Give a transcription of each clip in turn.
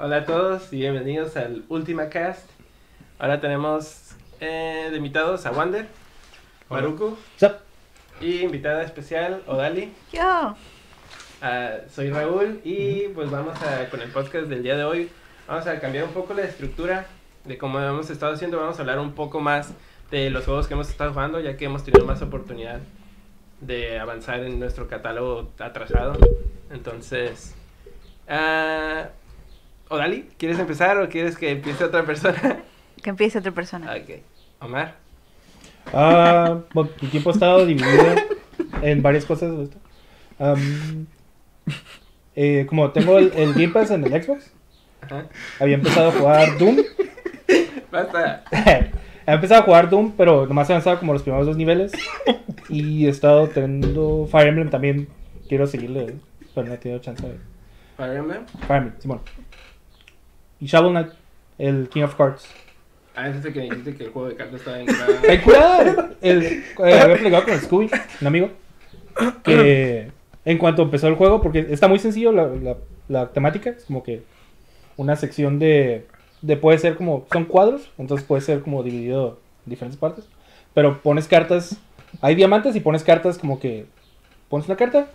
Hola a todos y bienvenidos al Ultima Cast. Ahora tenemos eh, de invitados a Wander, Maruku y invitada especial Odali. Yo. Ah, soy Raúl y pues vamos a con el podcast del día de hoy. Vamos a cambiar un poco la estructura de cómo hemos estado haciendo. Vamos a hablar un poco más de los juegos que hemos estado jugando, ya que hemos tenido más oportunidad de avanzar en nuestro catálogo atrasado. Entonces, ah, Odali, ¿quieres empezar o quieres que empiece otra persona? Que empiece otra persona. ok, Omar. Ah, bueno, mi tiempo ha estado dividido en varias cosas. de esto. Am, eh, como tengo el, el Game Pass en el Xbox, Ajá. había empezado a jugar Doom. Basta. Había empezado a jugar Doom, pero nomás he avanzado como los primeros dos niveles. Y he estado teniendo Fire Emblem también. Quiero seguirle, pero no he tenido chance de. Fire Emblem. Fire Emblem, Simón. Y Shovel Knight, el King of Cards. Ah, es el que dijiste que el juego de cartas estaba en Está en curada. El, eh, había platicado con el Scooby, un amigo, que en cuanto empezó el juego, porque está muy sencillo la, la- la temática, es como que una sección de, de puede ser como, son cuadros, entonces puede ser como dividido en diferentes partes, pero pones cartas, hay diamantes y pones cartas como que pones una carta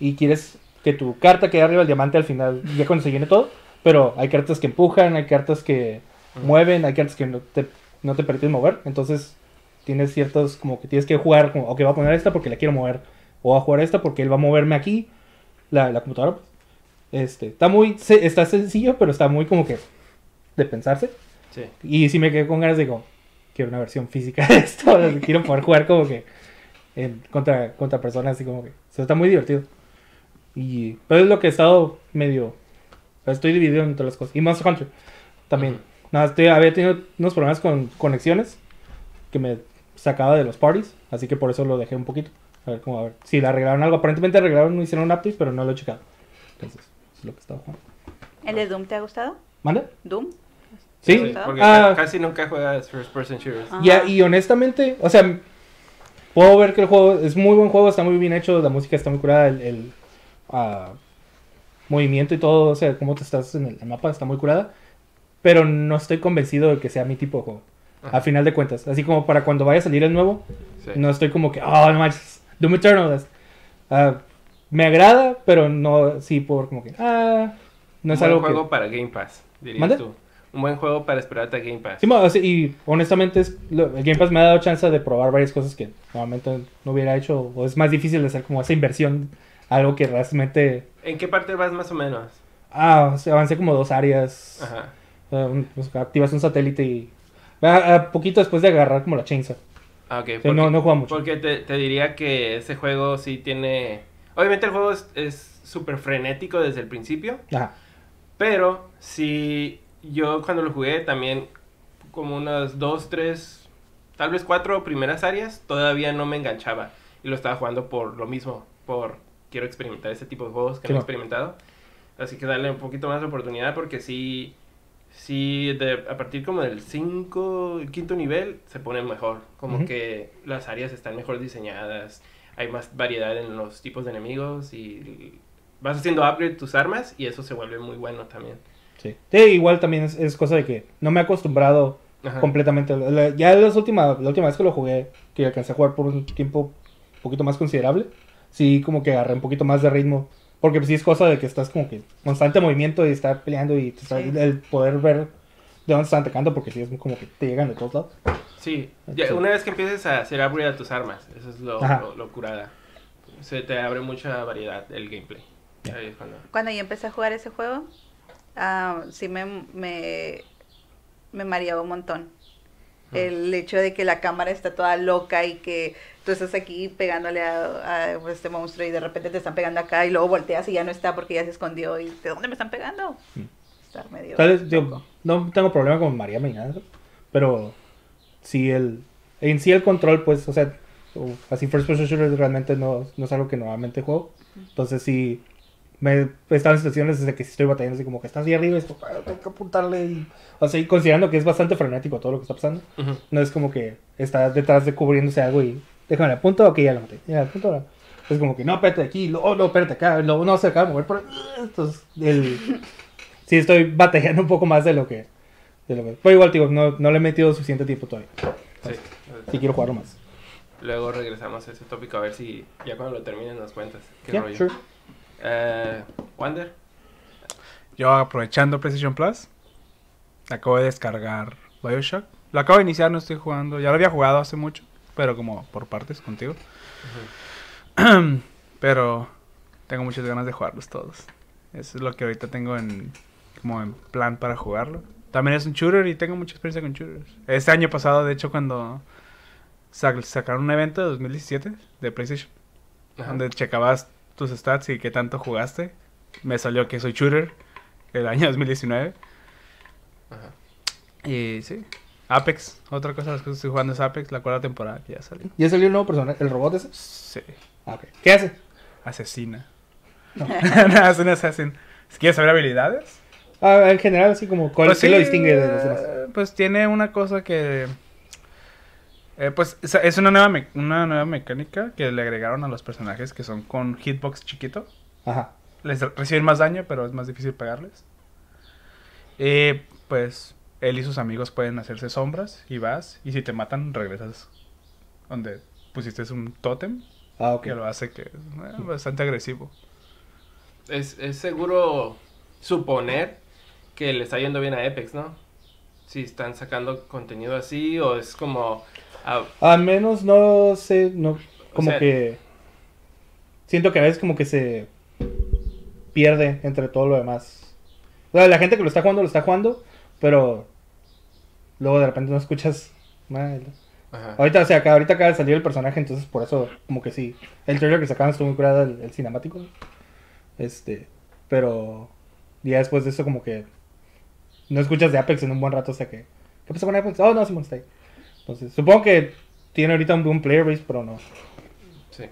y quieres que tu carta quede arriba del diamante al final, ya cuando se llene todo, pero hay cartas que empujan, hay cartas que Ujú. mueven, hay cartas que no te, no te permiten mover, entonces tienes ciertos como que tienes que jugar como, ok, voy a poner esta porque la quiero mover, o voy a jugar esta porque él va a moverme aquí, la, la computadora. pues. Este, está muy, se- está sencillo, pero está muy como que de pensarse. Sí. Y sí me quedé con ganas de como, quiero una versión física de esto, quiero poder jugar como que en- contra, contra personas así como que, o sea, está muy divertido. Y, pero es lo que he estado medio, estoy dividido en todas las cosas. Y Monster Hunter también. Nada, este, había tenido unos problemas con conexiones que me sacaba de los parties, así que por eso lo dejé un poquito. A ver cómo, a ver si le arreglaron algo. Aparentemente arreglaron, hicieron un update, pero no lo he checado. Entonces, es lo que estaba jugando. ¿El de Doom te ha gustado? ¿Manda? ¿Doom? Sí. Sí, porque Ah. ca- casi nunca juegas first person shooters. Ya, y honestamente, o sea, puedo ver que el juego es muy buen juego, está muy bien hecho, la música está muy curada, el, el, ah, movimiento y todo, o sea, cómo te estás en el, mapa está muy curada, pero no estoy convencido de que sea mi tipo de juego, Ajá. a final de cuentas. Así como para cuando vaya a salir el nuevo, Sí. no estoy como que, oh, no manches, Doom Eternal. es- ah, me agrada, pero no, sí, por como que, ah, no un es buen algo juego que... para Game Pass, dirías ¿Mande? tú. Un buen juego para esperarte a Game Pass. Sí, mo- o sea, y honestamente es, lo- el Game Pass me ha dado chance de probar varias cosas que normalmente no hubiera hecho, o es más difícil de hacer como esa inversión, algo que realmente... ¿En qué parte vas más o menos? Ah, o sea, avancé como dos áreas, Ajá. pues, activas un satélite y... A, a poquito después de agarrar como la chainsaw. Ah, ok. Sí, no- no juega mucho. Porque te, te diría que ese juego sí tiene... Obviamente el juego es- es súper frenético desde el principio. Ajá. Pero si yo cuando lo jugué también como unas dos, tres, tal vez cuatro primeras áreas, todavía no me enganchaba. Y lo estaba jugando por lo mismo, por quiero experimentar ese tipo de juegos que Sí, no he experimentado. Así que darle un poquito más de oportunidad porque sí, sí de- a partir como del 5, el quinto nivel se pone mejor. Como Ujú. que las áreas están mejor diseñadas, hay más variedad en los tipos de enemigos y vas haciendo upgrade tus armas y eso se vuelve muy bueno también. Sí. Sí, igual también es, es cosa de que no me he acostumbrado Ajá. completamente. La- Ya las última, la última vez que lo jugué, que alcancé a jugar por un tiempo un poquito más considerable, sí como que agarré un poquito más de ritmo. Porque pues sí es cosa de que estás como que constante movimiento y estar peleando y Sí. el poder ver de dónde están atacando porque sí es como que te llegan de todos lados. Sí, ya, una vez que empieces a hacer upgrade a tus armas, eso es lo, lo, lo curada. Se te abre mucha variedad el gameplay. Cuando- Cuando yo empecé a jugar ese juego, ah, sí me, me, me mareaba un montón. El hecho de que la cámara está toda loca y que tú estás aquí pegándole a, a este monstruo y de repente te están pegando acá y luego volteas y ya no está porque ya se escondió y ¿de dónde me están pegando? Mm. Estar medio Tal vez, yo no tengo problema con María eso, pero sí el en sí el control pues, o sea, así first person shooter realmente no, no es algo que normalmente juego. Entonces sí me he estado en situaciones desde que estoy batallando así como que estás ahí arriba y es como, "Ah, tengo que apuntarle y o sea, y considerando que es bastante frenético todo lo que está pasando, no es como que está detrás de cubriéndose algo y déjame apunto, ok, ya lo maté. Ya, apunto ahora. Es como que no, espérate aquí, luego, no, espérate acá, luego no se acaba de mover por ahí. Entonces, el, sí estoy batallando un poco más de lo que... De lo que pero igual, digo, no, no le he metido suficiente tiempo todavía. Sí. Sí quiero jugarlo más. Luego regresamos a ese tópico a ver si ya cuando lo termines nos cuentas qué Yeah, rollo. sure. Eh, Wander, Yo aprovechando PlayStation Plus, acabo de descargar Bioshock. Lo acabo de iniciar, no estoy jugando. Ya lo había jugado hace mucho, pero como por partes contigo. pero tengo muchas ganas de jugarlos todos. Eso es lo que ahorita tengo en como en plan para jugarlo. También es un shooter y tengo mucha experiencia con shooters. Este año pasado, de hecho, cuando sac- sacaron un evento de 2017 de PlayStation, Ajá. donde checabas tus stats y qué tanto jugaste, me salió que soy shooter el año 2019. Ajá. Y sí. Apex, otra cosa de las cosas que estoy jugando es Apex, la cuarta temporada que ya salió. ¿Ya salió el nuevo personaje? ¿El robot ese? Sí. Ah. ¿Qué hace? Asesina. No, es un assassin. Quieres saber habilidades. Ah, en general, así como, ¿cuál Pues sí, lo distingue de los demás? eh, Pues tiene una cosa que... eh, pues es- una nueva, me- una nueva mecánica que le agregaron a los personajes que son con hitbox chiquito. Ajá. Les re- reciben más daño, pero es más difícil pegarles. Y pues él y sus amigos pueden hacerse sombras y vas. Y si te matan, regresas donde pusiste un tótem. Ah, ok. Que lo hace que es eh, bastante agresivo. Es, es seguro suponer que le está yendo bien a Apex, ¿no? Si están sacando contenido así o es como... ah, Al menos no sé, no, como sea- que... Siento que a veces como que se pierde entre todo lo demás. O sea, la gente que lo está jugando, lo está jugando, pero luego de repente no escuchas ajá. Ahorita, o sea, acá, ahorita acaba de salir el personaje, entonces por eso, como que sí. El trailer que sacaron estuvo muy curado, el, el cinemático. Este, pero ya después de eso, como que no escuchas de Apex en un buen rato, o sea que. ¿Qué pasó con Apex? Oh, no, Simón está ahí. Entonces, supongo que tiene ahorita un, un player base, pero no. Sí.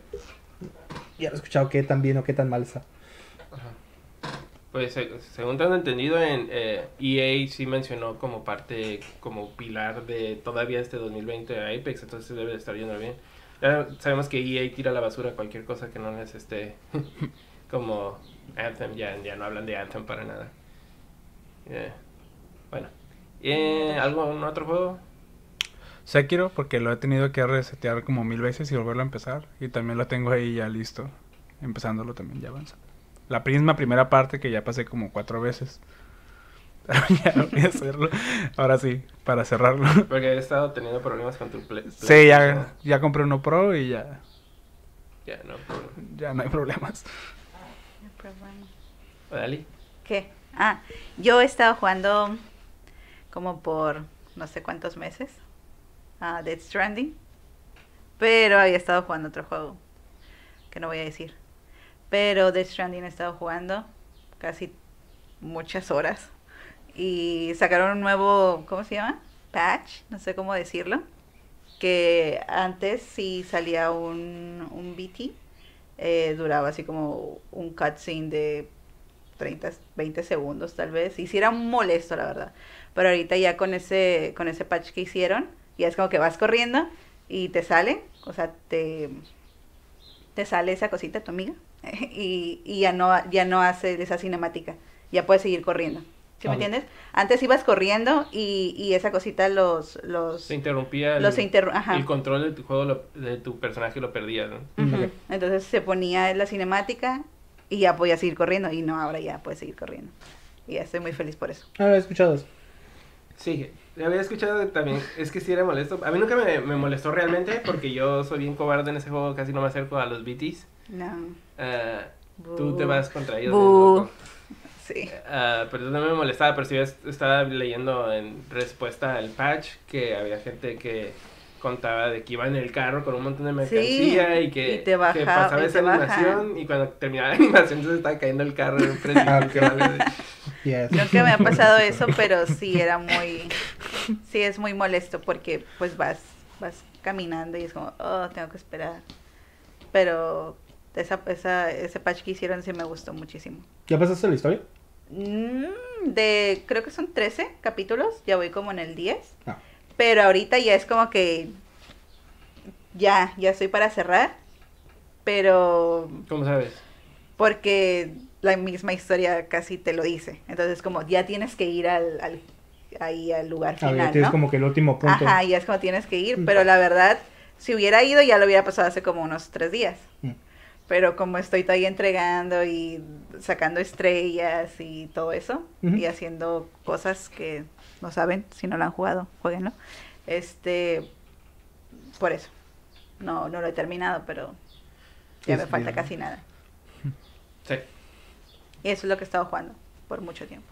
Ya no he escuchado qué tan bien o qué tan mal está. Pues se- según tengo entendido, en eh, EA sí mencionó como parte, como pilar de todavía este 2020 a Apex, entonces debe de estar yendo bien. Ya sabemos que EA tira a la basura cualquier cosa que no les esté como Anthem, ya, ya no hablan de Anthem para nada. Eh, bueno, Eh, ¿algún otro juego? Sekiro, porque lo he tenido que resetear como mil veces y volverlo a empezar. Y también lo tengo ahí ya listo. Empezándolo también ya avanza. La misma primera parte que ya pasé como cuatro veces. Ya voy a hacerlo. Ahora sí, para cerrarlo. Porque he estado teniendo problemas con tu play. Sí, ya, ya compré uno pro y ya, Ya, no, ya no hay problemas. Dali. ¿Qué? Ah, yo he estado jugando como por no sé cuántos meses a Dead Stranding, pero había estado jugando otro juego que no voy a decir. Pero Dead Stranding he estado jugando casi muchas horas y sacaron un nuevo, ¿cómo se llama? Patch, no sé cómo decirlo. Que antes si salía un, un BT, eh, duraba así como un cutscene de 30, 20 segundos tal vez. Y sí era molesto, la verdad. Pero ahorita ya con ese, con ese patch que hicieron, ya es como que vas corriendo y te sale, o sea, te, te sale esa cosita tu amiga y, y ya no ya no hace esa cinemática, ya puedes seguir corriendo. ¿Sí me entiendes? Antes ibas corriendo y, y esa cosita los... los Se interrumpía el, Los interru- ajá. el control de tu juego, lo- de tu personaje lo perdías, ¿no? Entonces se ponía la cinemática y ya podía seguir corriendo y no, ahora ya puedes seguir corriendo. Y ya estoy muy feliz por eso. Ah, he escuchado eso. Sí, había escuchado también, es que sí era molesto. A mí nunca me, me molestó realmente porque yo soy bien cobarde en ese juego, casi no me acerco a los BTs. No. Ah, tú te vas contra ellos. Loco. Sí. Ah, pero no me molestaba, pero sí es- estaba leyendo en respuesta al patch que había gente que contaba de que iba en el carro con un montón de mercancía y que, y te baja- que pasaba y esa te baja. animación y cuando terminaba la animación entonces estaba cayendo el carro en Yes. Nunca me ha pasado eso, pero sí era muy, sí es muy molesto porque pues vas, vas caminando y es como, oh, tengo que esperar. Pero esa, esa, ese patch que hicieron sí me gustó muchísimo. ¿Ya pasaste la historia? Mm, De, creo que son 13 capítulos, ya voy como en el 10. Ah. Pero ahorita ya es como que ya, ya estoy para cerrar. Pero ¿Cómo sabes? porque la misma historia casi te lo dice. Entonces, como ya tienes que ir al, al- ahí al lugar Ah, final, tienes ¿no? como que el último punto. Ajá, ya es como tienes que ir, Mm. pero la verdad, si hubiera ido ya lo hubiera pasado hace como unos tres días. Mm. Pero como estoy todavía entregando y sacando estrellas y todo eso, y haciendo cosas que no saben, si no lo han jugado, jueguenlo. Este, por eso. No, no lo he terminado, pero ya Es me falta bien. casi nada. Sí. Y eso es lo que he estado jugando por mucho tiempo.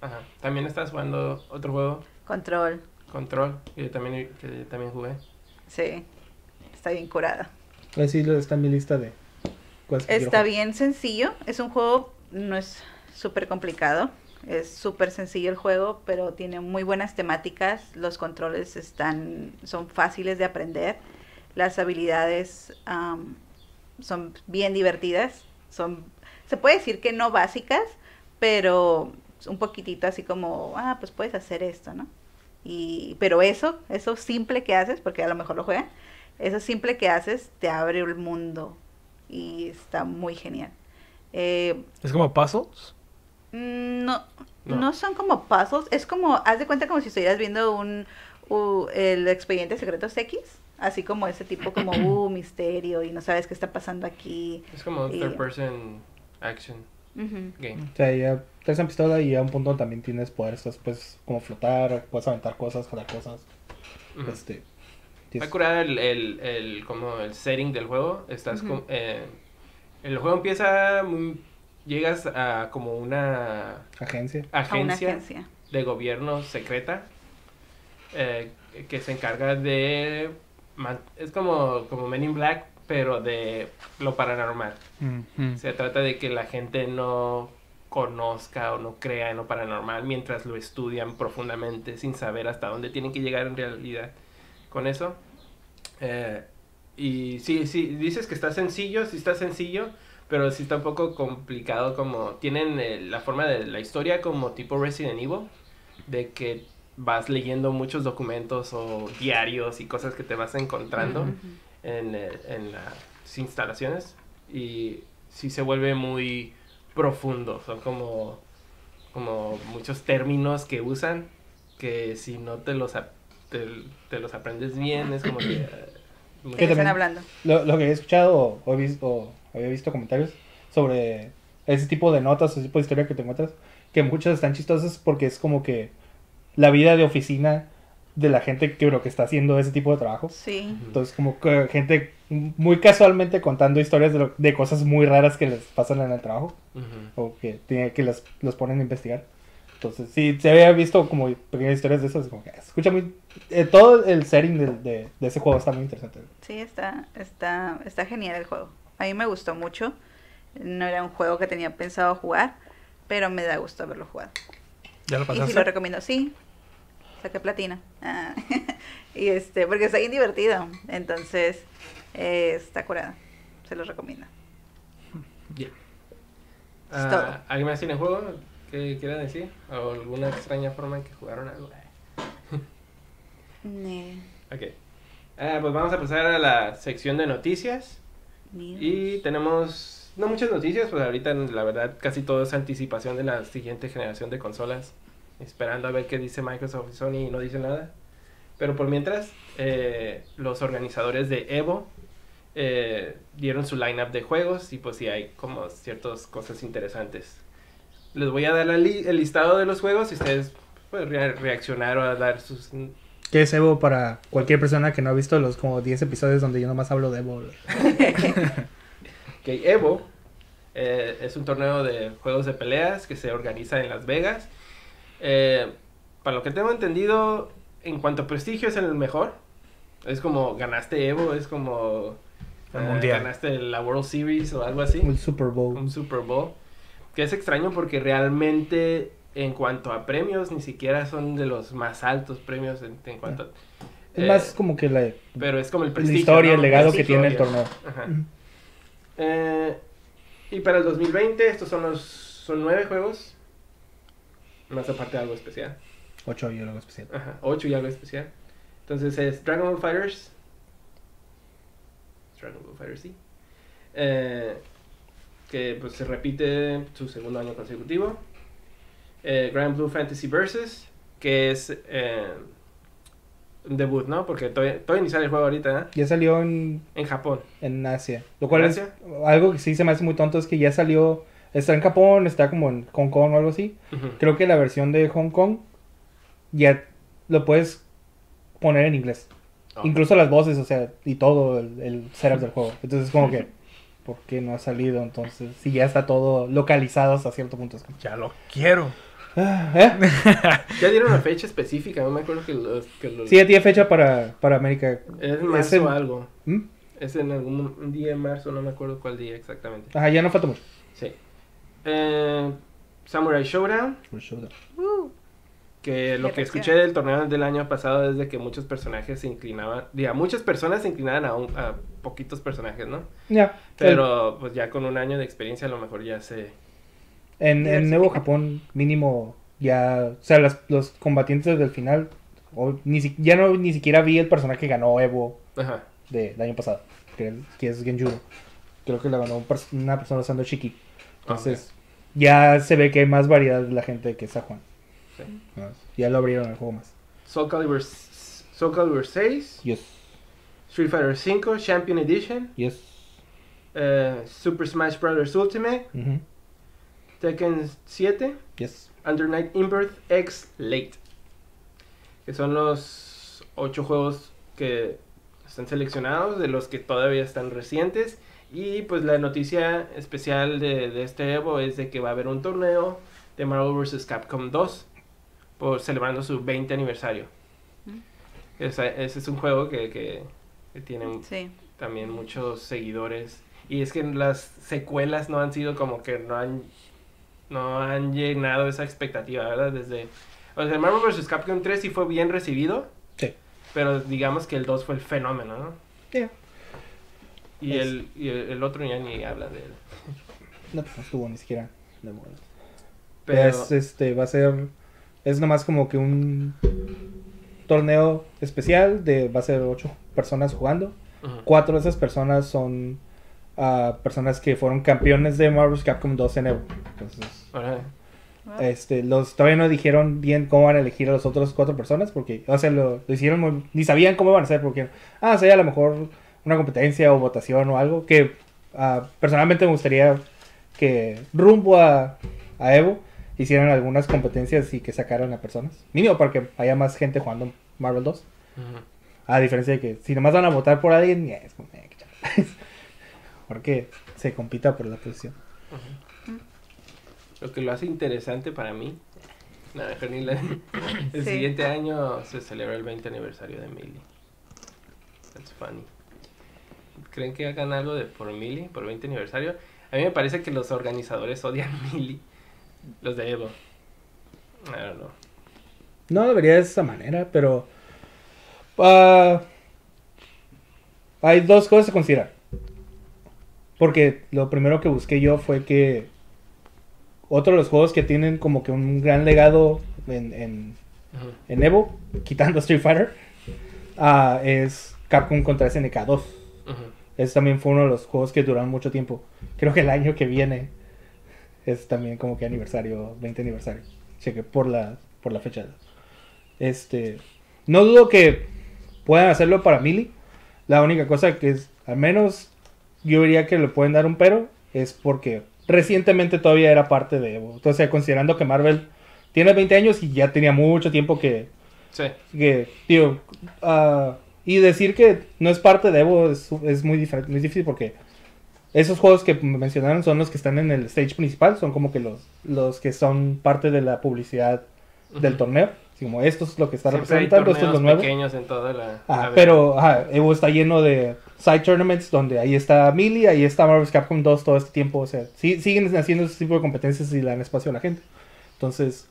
Ajá. También estás jugando otro juego, Control, Control, que yo también, que yo también jugué. sí, está bien curada. Así lo- está en mi lista de Está bien sencillo, es un juego, no es súper complicado, es súper sencillo el juego, pero tiene muy buenas temáticas, los controles están, son fáciles de aprender, las habilidades am, son bien divertidas, son, se puede decir que no básicas, pero un poquitito así como, ah, pues puedes hacer esto, ¿no? Y, pero eso, eso simple que haces, porque a lo mejor lo juegan, eso simple que haces te abre el mundo y está muy genial. Eh, ¿Es como puzzles? mm, no, No. no, son como puzzles, es como, haz de cuenta como si estuvieras viendo un, u- el expediente secretos X, así como ese tipo como, uh, misterio y no sabes qué está pasando aquí. Es como un third person action Ujú. game. O sea, ya traes una pistola y a un punto también tienes poderes, puedes como flotar, puedes aventar cosas, jalar cosas. Ujú. Este, Está tienes- curada el, el, el, como el setting del juego. Estás Ujú. con- eh, el juego empieza, llegas a como una agencia. A una agencia, agencia. de gobierno secreta eh, que se encarga de... man- Es como, como Men in Black, pero de lo paranormal. Mm. Se trata de que la gente no conozca o no crea en lo paranormal mientras lo estudian profundamente sin saber hasta dónde tienen que llegar en realidad con eso. Eh, y sí, sí, dices que está sencillo, sí está sencillo, pero sí está un poco complicado como tienen eh, la forma de la historia como tipo Resident Evil, de que vas leyendo muchos documentos o diarios y cosas que te vas encontrando. En, eh, en las instalaciones y sí se vuelve muy profundo. Son como, como muchos términos que usan que si no te los, te, te los aprendes bien es como que... eh, muy- ¿Qué están hablando? Lo, lo que he escuchado o, o he visto, o había visto comentarios sobre ese tipo de notas, ese tipo de historia que te encuentras, que muchas están chistosas porque es como que la vida de oficina de la gente que, lo que está haciendo ese tipo de trabajo. Sí. Entonces, como que gente muy casualmente contando historias de, lo- de cosas muy raras que les pasan en el trabajo Ujú. o que, tiene, que las, los ponen a investigar. Entonces, sí, se había visto como pequeñas historias de esas, como que se escucha muy... eh, todo el setting de, de, de ese juego está muy interesante. Sí, está, está, está genial el juego. A mí me gustó mucho. No era un juego que tenía pensado jugar, pero me da gusto haberlo jugado. ¿Ya lo Y sí pasaste? lo recomiendo, sí. Saqué platina. Ah, y este, porque está bien divertido. Entonces, eh, está curada. Se los recomiendo. Ah, todo. ¿Alguien más tiene juego que quiera decir? ¿O alguna extraña forma en que jugaron algo? Ne- Ok. Ah, pues vamos a pasar a la sección de noticias. news. Y tenemos no muchas noticias, pues ahorita la verdad casi todo es anticipación de la siguiente generación de consolas. Esperando a ver qué dice Microsoft y Sony y no dice nada. Pero por mientras, eh, los organizadores de Evo eh, dieron su lineup de juegos y pues sí hay como ciertas cosas interesantes. Les voy a dar li- el listado de los juegos y ustedes pueden re- reaccionar o a dar sus... ¿Qué es Evo para cualquier persona que no ha visto los como 10 episodios donde yo nomás hablo de Evo? que Evo eh, es un torneo de juegos de peleas que se organiza en Las Vegas. Eh, para lo que tengo entendido, en cuanto a prestigio es el mejor. Es como ganaste Evo, es como El eh, mundial. ganaste la World Series o algo así. El Super Bowl. Un Super Bowl. Que es extraño porque realmente en cuanto a premios ni siquiera son de los más altos premios en, en cuanto a... Es eh, más como que la, pero es como el la prestigio. historia, ¿no? el legado que tiene el torneo. Ajá. Eh, y para el 2020 estos son los son nueve juegos. Más aparte de algo especial. 8 y algo especial. Ajá, ocho y algo especial. Entonces es Dragon Ball Fighters. Dragon Ball Fighters, sí. Eh, que pues se repite su segundo año consecutivo. Eh, Grand Blue Fantasy Versus, que es eh, un debut, ¿no? Porque todavía, todavía ni sale el juego ahorita, ¿eh? Ya salió en, En Japón. en Asia. Lo cual ¿En es algo que sí se me hace muy tonto es que ya salió, está en Japón, está como en Hong Kong o algo así. Creo que la versión de Hong Kong ya lo puedes poner en inglés. Oh. Incluso las voces, o sea, y todo el, el setup del juego. Entonces es como que, ¿por qué no ha salido? Entonces, si ya está todo localizado hasta cierto punto. es como, Ya lo quiero. ah, ¿eh? Ya dieron una fecha específica, no me acuerdo que los Sí, ya tiene fecha para, para América. es en marzo en- o algo. ¿Mm? Es en algún un día en marzo, no me acuerdo cuál día exactamente. Ajá, ya no falta mucho. Eh, Samurai Showdown, Uh, que lo que escuché del torneo del año pasado es de que muchos personajes se inclinaban, diga, muchas personas se inclinaban a, un- a poquitos personajes, ¿no? Ya. Pero pues ya con un año de experiencia a lo mejor ya se... En, Nuevo Japón, mínimo, ya. O sea, las- los combatientes del final. o ni si- ya no ni siquiera vi el personaje que ganó Evo Ajá. de- del año pasado. Que, que es Genjuro. Creo que la ganó un pers- una persona usando Shiki. Entonces, ya se ve que hay más variedad de la gente que está jugando. Sí. Ya lo abrieron el juego más. Soul Calibur, Soul Calibur 6, Yes. Street Fighter 5, Champion Edition, Yes. eh, Super Smash Bros. Ultimate, Ujú. Tekken 7, Yes. Under Night Inbirth X Late. Que son los 8 juegos que están seleccionados, de los que todavía están recientes. Y pues la noticia especial de, de este Evo es de que va a haber un torneo de Marvel vs. Capcom 2 por celebrando su 20 aniversario. Mm. Ese es un juego que, que, que tiene sí. también muchos seguidores. Y es que las secuelas no han sido como que no han no han llenado esa expectativa, ¿verdad? Desde o sea, Marvel vs. Capcom 3 sí fue bien recibido, Sí. pero digamos que el 2 fue el fenómeno, ¿no? Yeah. Y, Es- el, y el, el otro ya ni habla de él. No, pues no estuvo ni siquiera. de moda. Pero Es, este, va a ser. Es nomás como que un torneo especial de. Va a ser ocho personas jugando. Ujú. Cuatro de esas personas son ah, personas que fueron campeones de Marvel's Capcom 2 en Evo. Entonces. Wow. este, los todavía no dijeron bien cómo van a elegir a los otros cuatro personas porque, o sea, lo, lo hicieron muy- ni sabían cómo iban a hacer porque, ah, sería a lo mejor una competencia o votación o algo que ah, personalmente me gustaría que rumbo a, a Evo hicieran algunas competencias y que sacaran a personas. Mínimo para que haya más gente jugando Marvel 2. Ujú. A diferencia de que si nomás van a votar por alguien, ya, es como, eh. Porque se compita por la posición. Lo que lo hace interesante para mí. No, El Sí. siguiente año se celebra el 20 aniversario de Millie. That's funny. ¿Creen que hagan algo de por Millie, por 20 aniversario? A mí me parece que los organizadores odian Millie. Los de Evo. I don't know. No debería de esa manera, pero. ah, hay dos cosas a considerar. Porque lo primero que busqué yo fue que. Otro de los juegos que tienen como que un gran legado en, en Evo, quitando Street Fighter, ah, es Capcom contra SNK 2. Ese también fue uno de los juegos que duraron mucho tiempo. Creo que el año que viene es también como que aniversario, 20 aniversario. Cheque por la, por la fecha. Este, no dudo que puedan hacerlo para Mili. La única cosa que es, al menos yo diría que le pueden dar un pero, es porque recientemente todavía era parte de Evo. Entonces, considerando que Marvel tiene 20 años y ya tenía mucho tiempo que, Sí. que, tío, ah, y decir que no es parte de Evo es, es muy, diferente, muy difícil porque esos juegos que mencionaron son los que están en el stage principal, son como que los, los que son parte de la publicidad del torneo. Así como esto es lo que está Siempre representando, esto es lo nuevo. pequeños en toda la... La- pero ajá, Evo está lleno de side tournaments donde ahí está Melee, ahí está Marvel's Capcom 2 todo este tiempo. O sea, sí- siguen haciendo ese tipo de competencias y le dan espacio a la gente. Entonces,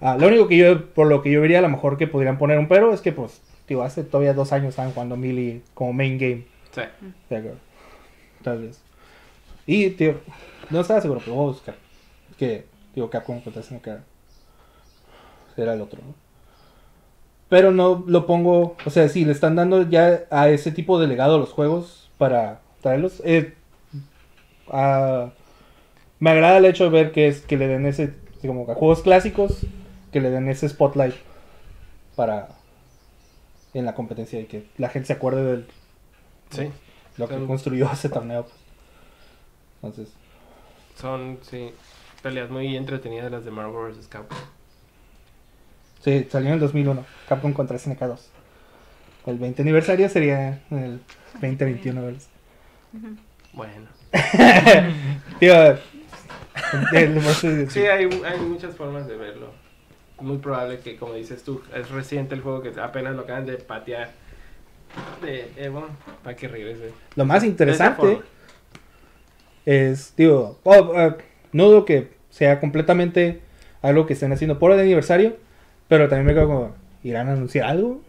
ah, lo único que yo, por lo que yo vería a lo mejor que podrían poner un pero es que, pues, digo, hace todavía dos años estaban jugando Melee como main game. Sí. Que, tal vez. Y, tío, no estaba seguro, pero voy a buscar. Que, digo, Capcom contra SNK. Era el otro, ¿no? Pero no lo pongo, o sea, si le están dando ya a ese tipo de legado los juegos para traerlos. eh, me agrada el hecho de ver que es que le den ese como que a juegos clásicos que le den ese spotlight para en la competencia y que la gente se acuerde de Sí, lo que Son- construyó ese torneo. pues. Entonces, son, sí, peleas muy entretenidas las de Marvel vs. Capcom. sí, salió en el 2001, Capcom contra SNK2. El 20 aniversario sería el 2021. ¿verdad? Ujú. Bueno. Tío, el Sí, hay, hay muchas formas de verlo. Muy probable que, como dices tú, es reciente el juego que apenas lo acaban de patear de Evo para que regrese. Lo más interesante es, digo, oh, eh, no dudo que sea completamente algo que estén haciendo por el aniversario, pero también me quedo como, ¿irán a anunciar algo?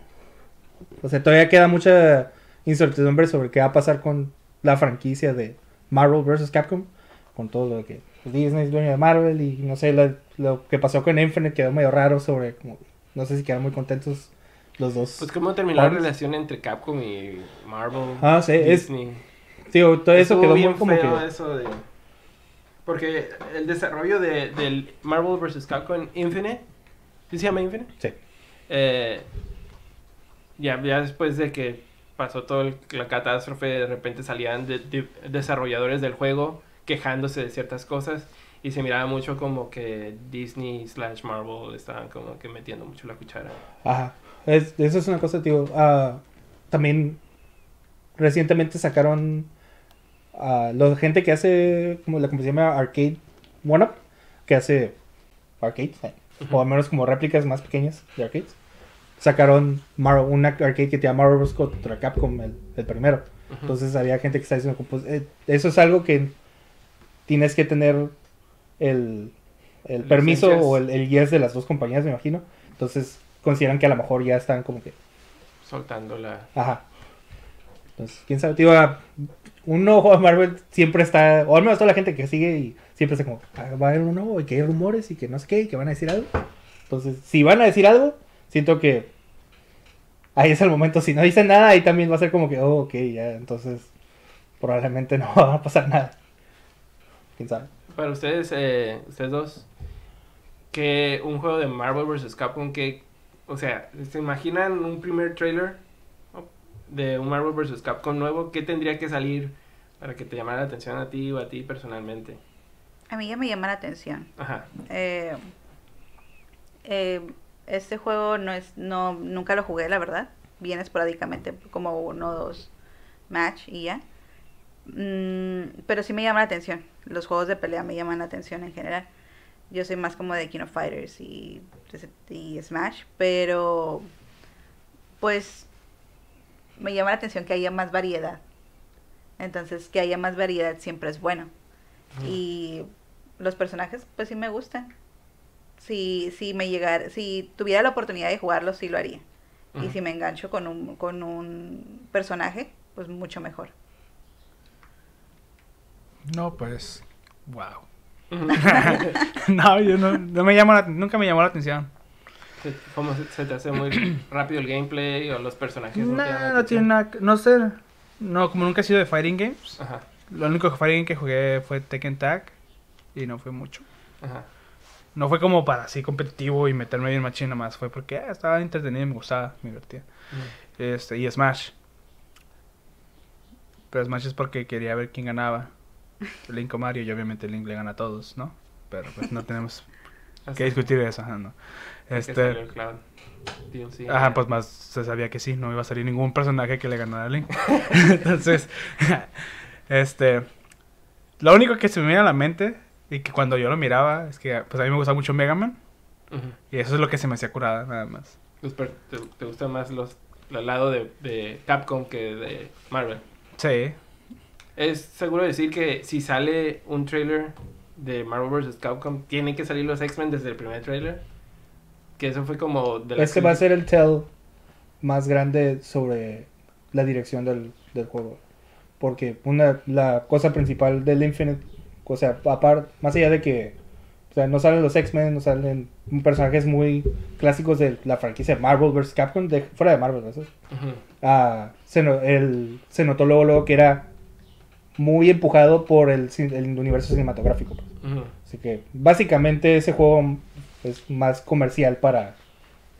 O sea, todavía queda mucha incertidumbre sobre qué va a pasar con la franquicia de Marvel vs. Capcom, con todo lo que Disney es dueño de Marvel y no sé, lo, lo que pasó con Infinite quedó medio raro sobre, como, no sé si quedaron muy contentos los dos. Pues cómo terminó la relación entre Capcom y Marvel. Ah, sí, es- Disney. Digo, todo eso Estuvo quedó bien muy como feo que... eso de... Porque el desarrollo de, del Marvel vs. Capcom Infinite, ¿sí se llama Infinite? Sí. Eh, ya, ya después de que pasó toda la catástrofe, de repente salían de- de- desarrolladores del juego quejándose de ciertas cosas y se miraba mucho como que Disney slash Marvel estaban como que metiendo mucho la cuchara. Ajá. Es, eso es una cosa, tío. ah, también recientemente sacaron a la gente que hace, como la compañía se llama Arcade One Up, que hace arcades, eh, o al menos como réplicas más pequeñas de arcades. Sacaron Marvel, una arcade que te llama Marvel vs. contra Capcom, el, el primero. Entonces había gente que está diciendo, pues, eh, eso es algo que tienes que tener el, el permiso Licencias. o el, el yes de las dos compañías, me imagino. Entonces consideran que a lo mejor ya están como que, soltando la... ajá. Entonces, quién sabe, tío, ah, un juego de Marvel siempre está, o al menos toda la gente que sigue y siempre está como, "Ah, va a haber uno nuevo y que hay rumores y que no sé qué y que van a decir algo. Entonces, si van a decir algo, siento que ahí es el momento. Si no dicen nada, ahí también va a ser como que, oh, ok, ya, entonces probablemente no va a pasar nada. Quién sabe. Para ustedes, eh, ustedes dos, que un juego de Marvel vs. Capcom que, o sea, ¿se imaginan un primer trailer de un Marvel vs. Capcom nuevo? ¿Qué tendría que salir para que te llamara la atención a ti o a ti personalmente? A mí ya me llama la atención. Ajá. Eh, eh, este juego no es, no, nunca lo jugué, la verdad. Bien esporádicamente, como uno o dos match y ya. Mm, pero sí me llama la atención. Los juegos de pelea me llaman la atención en general. Yo soy más como de King of Fighters y, y Smash, pero pues me llama la atención que haya más variedad. Entonces, que haya más variedad siempre es bueno. Y los personajes, pues sí me gustan. Si, si me llegara, si tuviera la oportunidad de jugarlos, sí lo haría. Y si me engancho con un, con un personaje, pues mucho mejor. No, pues. Wow. No, yo no, no me llama la- nunca me llamó la atención. Se- ¿Cómo se, se te hace muy rápido el gameplay o los personajes? No, no atención? tiene nada. que- No sé. No, como nunca he sido de fighting games. Ajá, Lo único fighting game que jugué fue Tekken Tag. Y no fue mucho. ajá. No fue como para así competitivo y meterme bien machín nada más. Fue porque ah, estaba entretenido y me gustaba, me divertía. Ujú. Este, y Smash. Pero Smash es porque quería ver quién ganaba. Link o Mario, y obviamente Link le gana a todos, ¿no? Pero pues no tenemos que discutir eso, ajá, ¿no? Este, DLC. ajá, pues más se sabía que sí, no iba a salir ningún personaje que le ganara a Link. Entonces, este, lo único que se me viene a la mente y que cuando yo lo miraba es que pues a mí me gusta mucho Mega Man y eso es lo que se me hacía curada, nada más. Per- te, te gustan más los el lado de, de Capcom que de Marvel. Sí, Es seguro decir que si sale un trailer de Marvel vs. Capcom, tienen que salir los X-Men desde el primer trailer. Que eso fue como de Este va a ser el tell más grande sobre la dirección del, del juego. Porque una, la cosa principal del Infinite, o sea, aparte, más allá de que o sea, no salen los X-Men, no salen personajes muy clásicos de la franquicia Marvel vs. Capcom, de, fuera de Marvel, ¿verdad? Ujú. Ah, se, no- el- se notó luego, luego que era muy empujado por el, universo cinematográfico. pues. Así que básicamente ese juego es más comercial para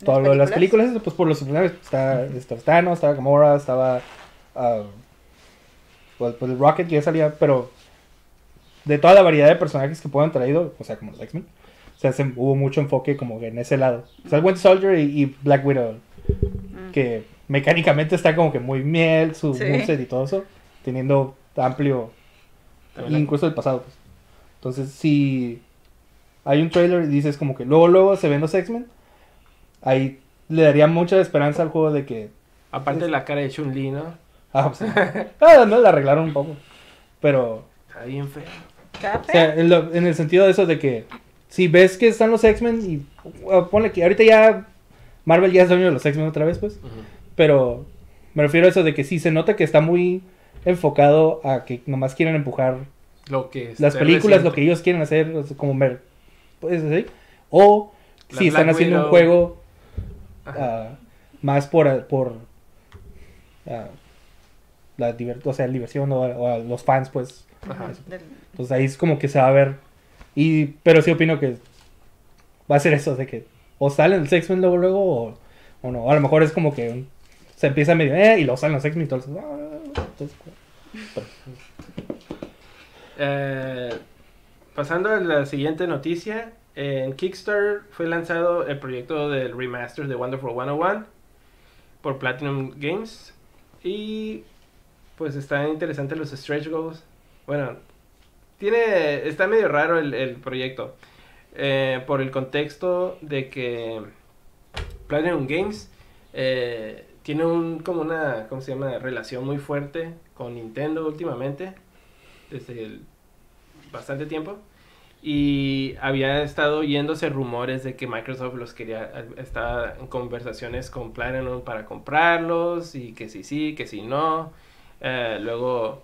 todo lo de las películas, pues por los personajes. Está, estaba Thanos, estaba Gamora, estaba. ah, pues, pues el Rocket que ya salía, pero de toda la variedad de personajes que puedan traído, o sea, como los X-Men, o sea, se- hubo mucho enfoque como que en ese lado. O sea, el Winter Soldier y, y Black Widow, Mm. que mecánicamente está como que muy miel, su Sí. moveset y todo eso, teniendo amplio, También incluso el pasado. Pues. Entonces, si hay un trailer y dices como que luego, luego se ven los X-Men, ahí le daría mucha esperanza al juego de que Aparte de la cara de Chun-Li, ¿no? Ah, pues, ah, no, la arreglaron un poco. Pero, Está bien feo. ¿Está o sea, en, lo- en el sentido de eso de que si ves que están los X-Men y uh, ponle que ahorita ya Marvel ya es dueño de los X-Men otra vez, pues. Pero me refiero a eso de que sí se nota que está muy enfocado a que nomás quieren empujar Lo que las películas, reciente. lo que ellos quieren hacer, como ver, pues así. O La si están haciendo un juego ah, más por, por ah, la diver- o sea, diversión o, o a los fans, pues. Pues ahí es como que se va a ver. Y, pero sí opino que va a ser eso, de que o salen los X-Men luego, luego o, o no. A lo mejor es como que un- se empieza medio, eh, y luego salen los X-Men y todo eso. Eh, pasando a la siguiente noticia, en Kickstarter fue lanzado el proyecto del remaster de Wonderful 101 por Platinum Games y pues está interesante los stretch goals. Bueno, tiene está medio raro el, el proyecto eh, por el contexto de que Platinum Games eh, tiene un como una ¿cómo se llama? relación muy fuerte con Nintendo últimamente desde el- bastante tiempo y había estado yéndose rumores de que Microsoft los quería estaba en conversaciones con Platinum para comprarlos y que sí sí que sí no Eh, luego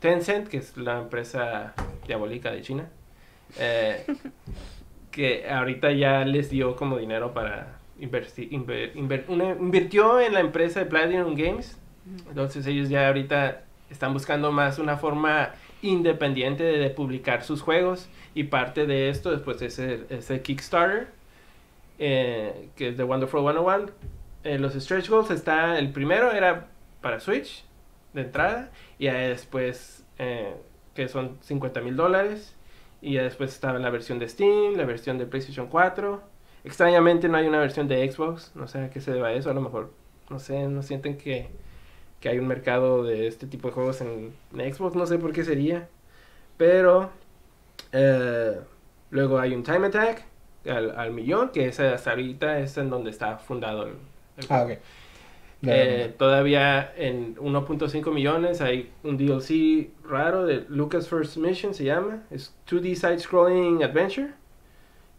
Tencent que es la empresa diabólica de China eh, que ahorita ya les dio como dinero para invertir inver- inver- una- invirtió en la empresa de Platinum Games. Entonces ellos ya ahorita están buscando más una forma independiente de, de publicar sus juegos. Y parte de esto después es el, es el Kickstarter eh, que es de Wonderful 101 Eh, los stretch goals está el primero era para Switch de entrada. Y ya después eh, que son 50 mil dólares. Y ya después estaba la versión de Steam la versión de PlayStation 4 extrañamente no hay una versión de Xbox no sé a qué se deba eso a lo mejor no sé no sienten que que hay un mercado de este tipo de juegos en, en Xbox, no sé por qué sería. Pero eh, luego hay un Time Attack al, al millón, que ese hasta ahorita es en donde está fundado el, el Ah, juego. ok. Eh, todavía en 1.5 millones hay un DLC raro de Lucas First Mission, se llama. Es 2D Side Scrolling Adventure.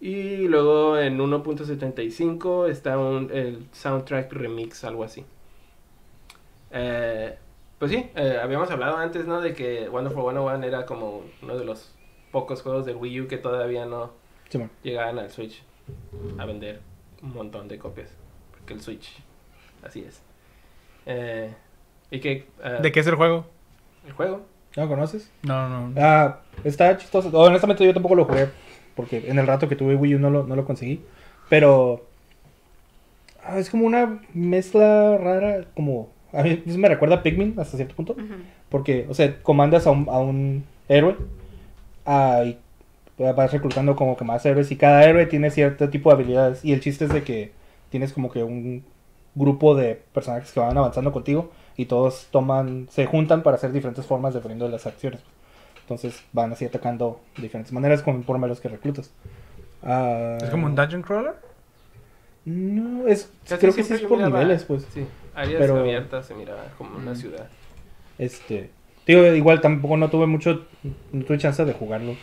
Y luego en 1.75 está un, el soundtrack remix, algo así. Eh, pues sí, eh, habíamos hablado antes, ¿no? De que Wonderful 101 era como uno de los pocos juegos de Wii U que todavía no llegaban al Switch a vender un montón de copias. Porque el Switch, así es. Eh, ¿Y qué? eh, ¿De qué es el juego? ¿El juego? ¿No lo conoces? No, no. Ah, está chistoso. Honestamente yo tampoco lo jugué porque en el rato que tuve Wii U no lo, no lo conseguí. Pero ah, es como una mezcla rara, como a mí me recuerda a Pikmin hasta cierto punto. Porque, o sea, comandas a un, a un héroe ah, y vas reclutando como que más héroes y cada héroe tiene cierto tipo de habilidades y el chiste es de que tienes como que un grupo de personajes que van avanzando contigo y todos toman, se juntan para hacer diferentes formas dependiendo de las acciones. Entonces van así atacando de diferentes maneras conforme a los que reclutas. Ah, ¿Es como un dungeon crawler? No, es, Casi creo que sí es por miraba- niveles, pues. Sí, áreas Pero- abiertas se miraba como una ciudad. Este, digo, igual tampoco no tuve mucho, no tuve chance de jugarlo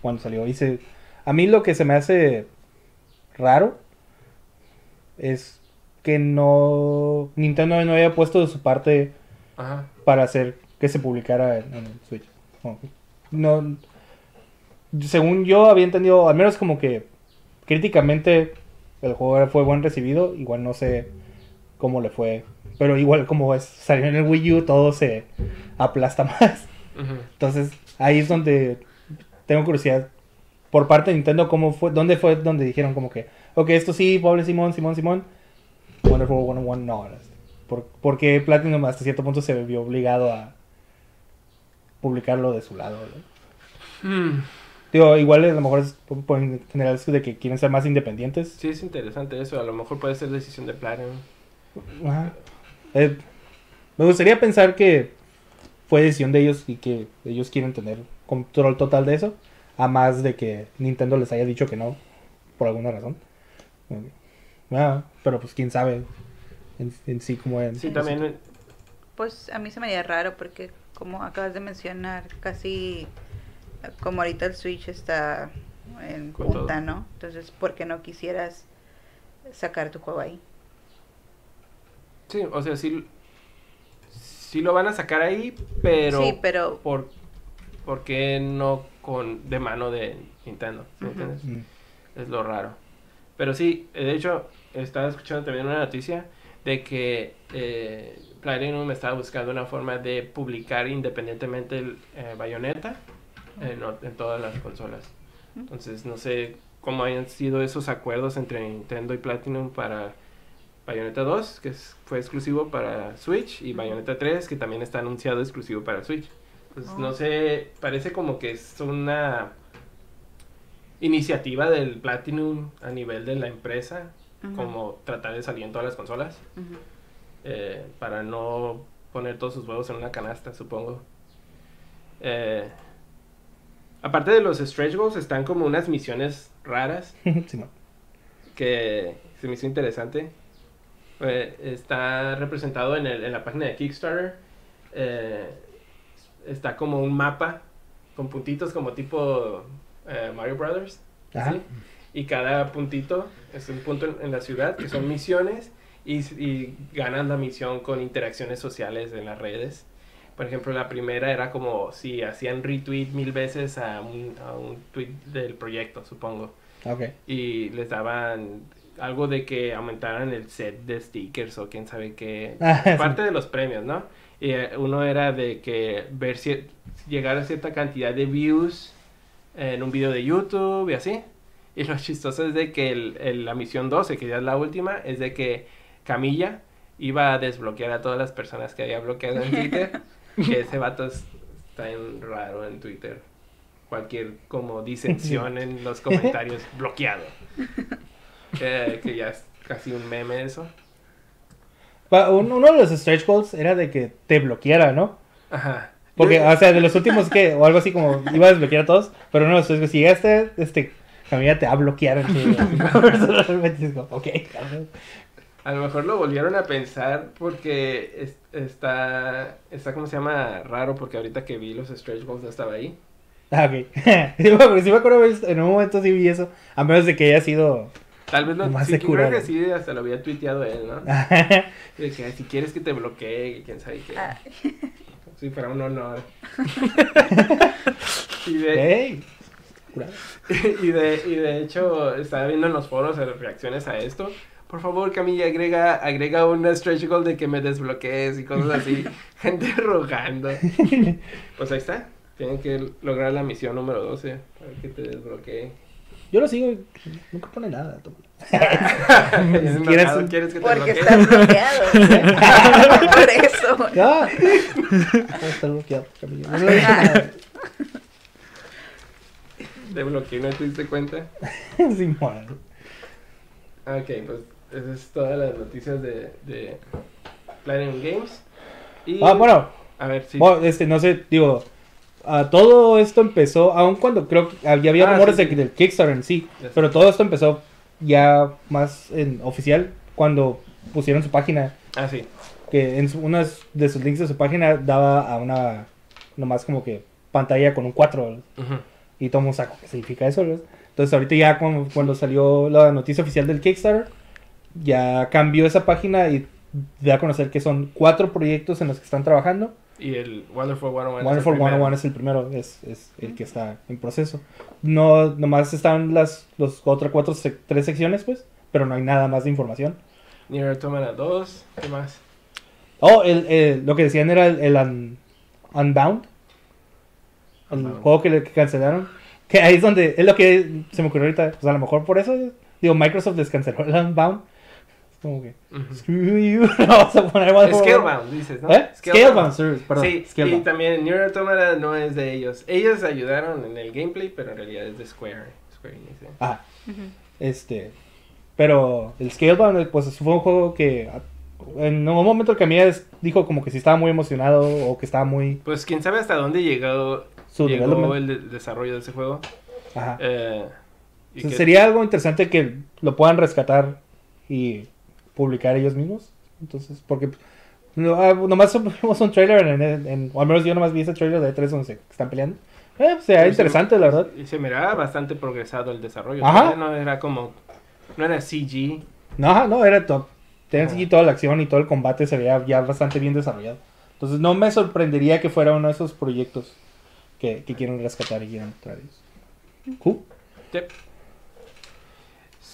cuando salió. Hice, a mí lo que se me hace raro es que no, Nintendo no había puesto de su parte Ajá. para hacer que se publicara en, en el Switch. No, según yo había entendido, al menos como que críticamente el juego fue buen recibido, igual no sé cómo le fue, pero igual como es, salió en el Wii U todo se aplasta más. Entonces ahí es donde tengo curiosidad por parte de Nintendo, ¿cómo fue? ¿Dónde fue donde dijeron como que, ok, esto sí, pobre Simón, Simón, Simón, Wonderful 101 no? ¿Por, porque Platinum hasta cierto punto se vio obligado a publicarlo de su lado? ¿no? Hmm, Digo, igual a lo mejor es por en general es de que quieren ser más independientes. Sí, es interesante eso. A lo mejor puede ser decisión de Platinum. Ajá. Eh, me gustaría pensar que fue decisión de ellos y que ellos quieren tener control total de eso, a más de que Nintendo les haya dicho que no, por alguna razón. Eh, ah, pero pues quién sabe en, en sí como en... Sí, también. Pues a mí se me haría raro porque, como acabas de mencionar, casi como ahorita el Switch está en Con punta, todo. ¿no? Entonces, ¿por qué no quisieras sacar tu juego ahí? Sí, o sea, sí. Sí lo van a sacar ahí, pero. sí, pero Por, ¿Por qué no con de mano de Nintendo? ¿sí entiendes? Mm. Es lo raro. Pero sí, de hecho, estaba escuchando también una noticia de que eh, Platinum estaba buscando una forma de publicar independientemente el eh, Bayonetta en, en todas las consolas. Entonces, no sé cómo hayan sido esos acuerdos entre Nintendo y Platinum para Bayonetta 2, que es- fue exclusivo para Switch, y. Bayonetta 3, que también está anunciado exclusivo para Switch. Entonces, Oh. no sé, parece como que es una iniciativa del Platinum a nivel de la empresa, Ujú. como tratar de salir en todas las consolas, Ujú. Eh, para no poner todos sus huevos en una canasta, supongo. Eh, aparte de los stretch goals, están como unas misiones raras Simón. que se me hizo interesante. Eh, está representado en, el- en la página de Kickstarter. Eh, está como un mapa con puntitos como tipo Mario Brothers. ¿sí? Y cada puntito es un punto en, en la ciudad que son misiones y, y ganan la misión con interacciones sociales en las redes. Por ejemplo, la primera era como si hacían retweet mil veces a un, a un tweet del proyecto, supongo Ok. y les daban algo de que aumentaran el set de stickers o quién sabe qué. Ah. Parte de los premios, ¿no? Y eh, uno era de que ver si llegar a cierta cantidad de views en un video de YouTube y así. Y lo chistoso es de que el- el- la misión 12, que ya es la última, es de que Camilla iba a desbloquear a todas las personas que había bloqueado en Twitter. que ese vato es- está en raro en Twitter. Cualquier como disensión en los comentarios, bloqueado. Que, que ya es casi un meme eso. Uno de los stretch goals era de que te bloqueara, ¿no? Ajá. Porque, o sea, de los últimos que, o algo así como, iba a desbloquear a todos, pero goals, si llegaste, este, Camila te va a bloquear. como, ok. A lo mejor lo volvieron a pensar porque es- está, está, ¿cómo se llama? Raro porque ahorita que vi los stretch goals no estaba ahí. Ah, ok. Sí, me acuerdo- sí me acuerdo, en un momento sí vi eso, a menos de que haya sido... Tal vez lo, Nomás sí, creo que sí, hasta lo había tuiteado él, ¿no? De que si quieres que te bloquee, que quién sabe qué. Ah, Sí, fuera un honor. y, de, Ey, curado. y, de, y de hecho, estaba viendo en los foros las reacciones a esto. Por favor, Camilla, agrega, agrega una stretch goal de que me desbloquees y cosas así. Gente rogando. Pues ahí está. Tienen que lograr la misión número 12 para que te desbloquee. Yo lo sigo, nunca pone nada. toma. ¿Quieres, ¿Quieres que te porque bloquee? está bloqueado. Por eso. Ah, ¿Cómo está bloqueado, Camila? No. Te bloqueé, ¿no te diste cuenta? Simón. Ah, Ok, pues esas es todas las noticias de, de Platinum Games. Y, Ah, bueno, A ver, sí. Bueno, este, no sé, digo, ah, todo esto empezó, aun cuando creo que ya había Ah, rumores sí, de sí. del Kickstarter en sí, pero todo esto empezó ya más en oficial cuando pusieron su página, Ah, sí. que en su- uno de sus links de su página daba a una, nomás como que pantalla con un 4 Ujú. y todo el mundo sabe qué significa eso, ¿verdad? Entonces ahorita ya cuando, cuando salió la noticia oficial del Kickstarter, ya cambió esa página y da a conocer que son cuatro proyectos en los que están trabajando. Y el Wonderful 101. es Wonderful el primero. 101 es el primero, es, es el que está en proceso. No, nomás están las los otras cuatro, sec- tres secciones, pues, pero no hay nada más de información. Nier Automata 2. ¿Qué más? Oh, el, el- lo que decían era el, el Un- Unbound, el Unbound. juego que, le- que cancelaron. Que ahí es donde, es lo que se me ocurrió ahorita. Pues a lo mejor por eso, digo, Microsoft les canceló el Unbound. Como que, screw you, no vamos a poner algo- Scalebound, dices, ¿no? ¿Eh? Scalebound, perdón. Sí, y Scalebound. también Nier Automata no es de ellos. Ellos ayudaron en el gameplay, pero en realidad es de Square. Square Enix, ¿eh? Ah, este. Pero el Scalebound, pues fue un juego que a- en un momento el Camillas dijo como que si estaba muy emocionado o que estaba muy. Pues quién sabe hasta dónde llegó, Su llegó el de- desarrollo de ese juego. Ajá. Eh, y O sea, que- Sería algo interesante que lo puedan rescatar y publicar ellos mismos. Entonces, porque no, ah, nomás vimos un trailer, en, en- en- o al menos yo nomás vi ese trailer de E3 donde se están peleando. Eh, se ve pues, interesante, la verdad. Y se miraba bastante progresado el desarrollo. Ajá. No era como. No era CG. No, no, era top. Tenían aquí toda la acción y todo el combate se veía ya bastante bien desarrollado. Entonces, no me sorprendería que fuera uno de esos proyectos que, que quieren rescatar y quieren traer. Cool. Yep.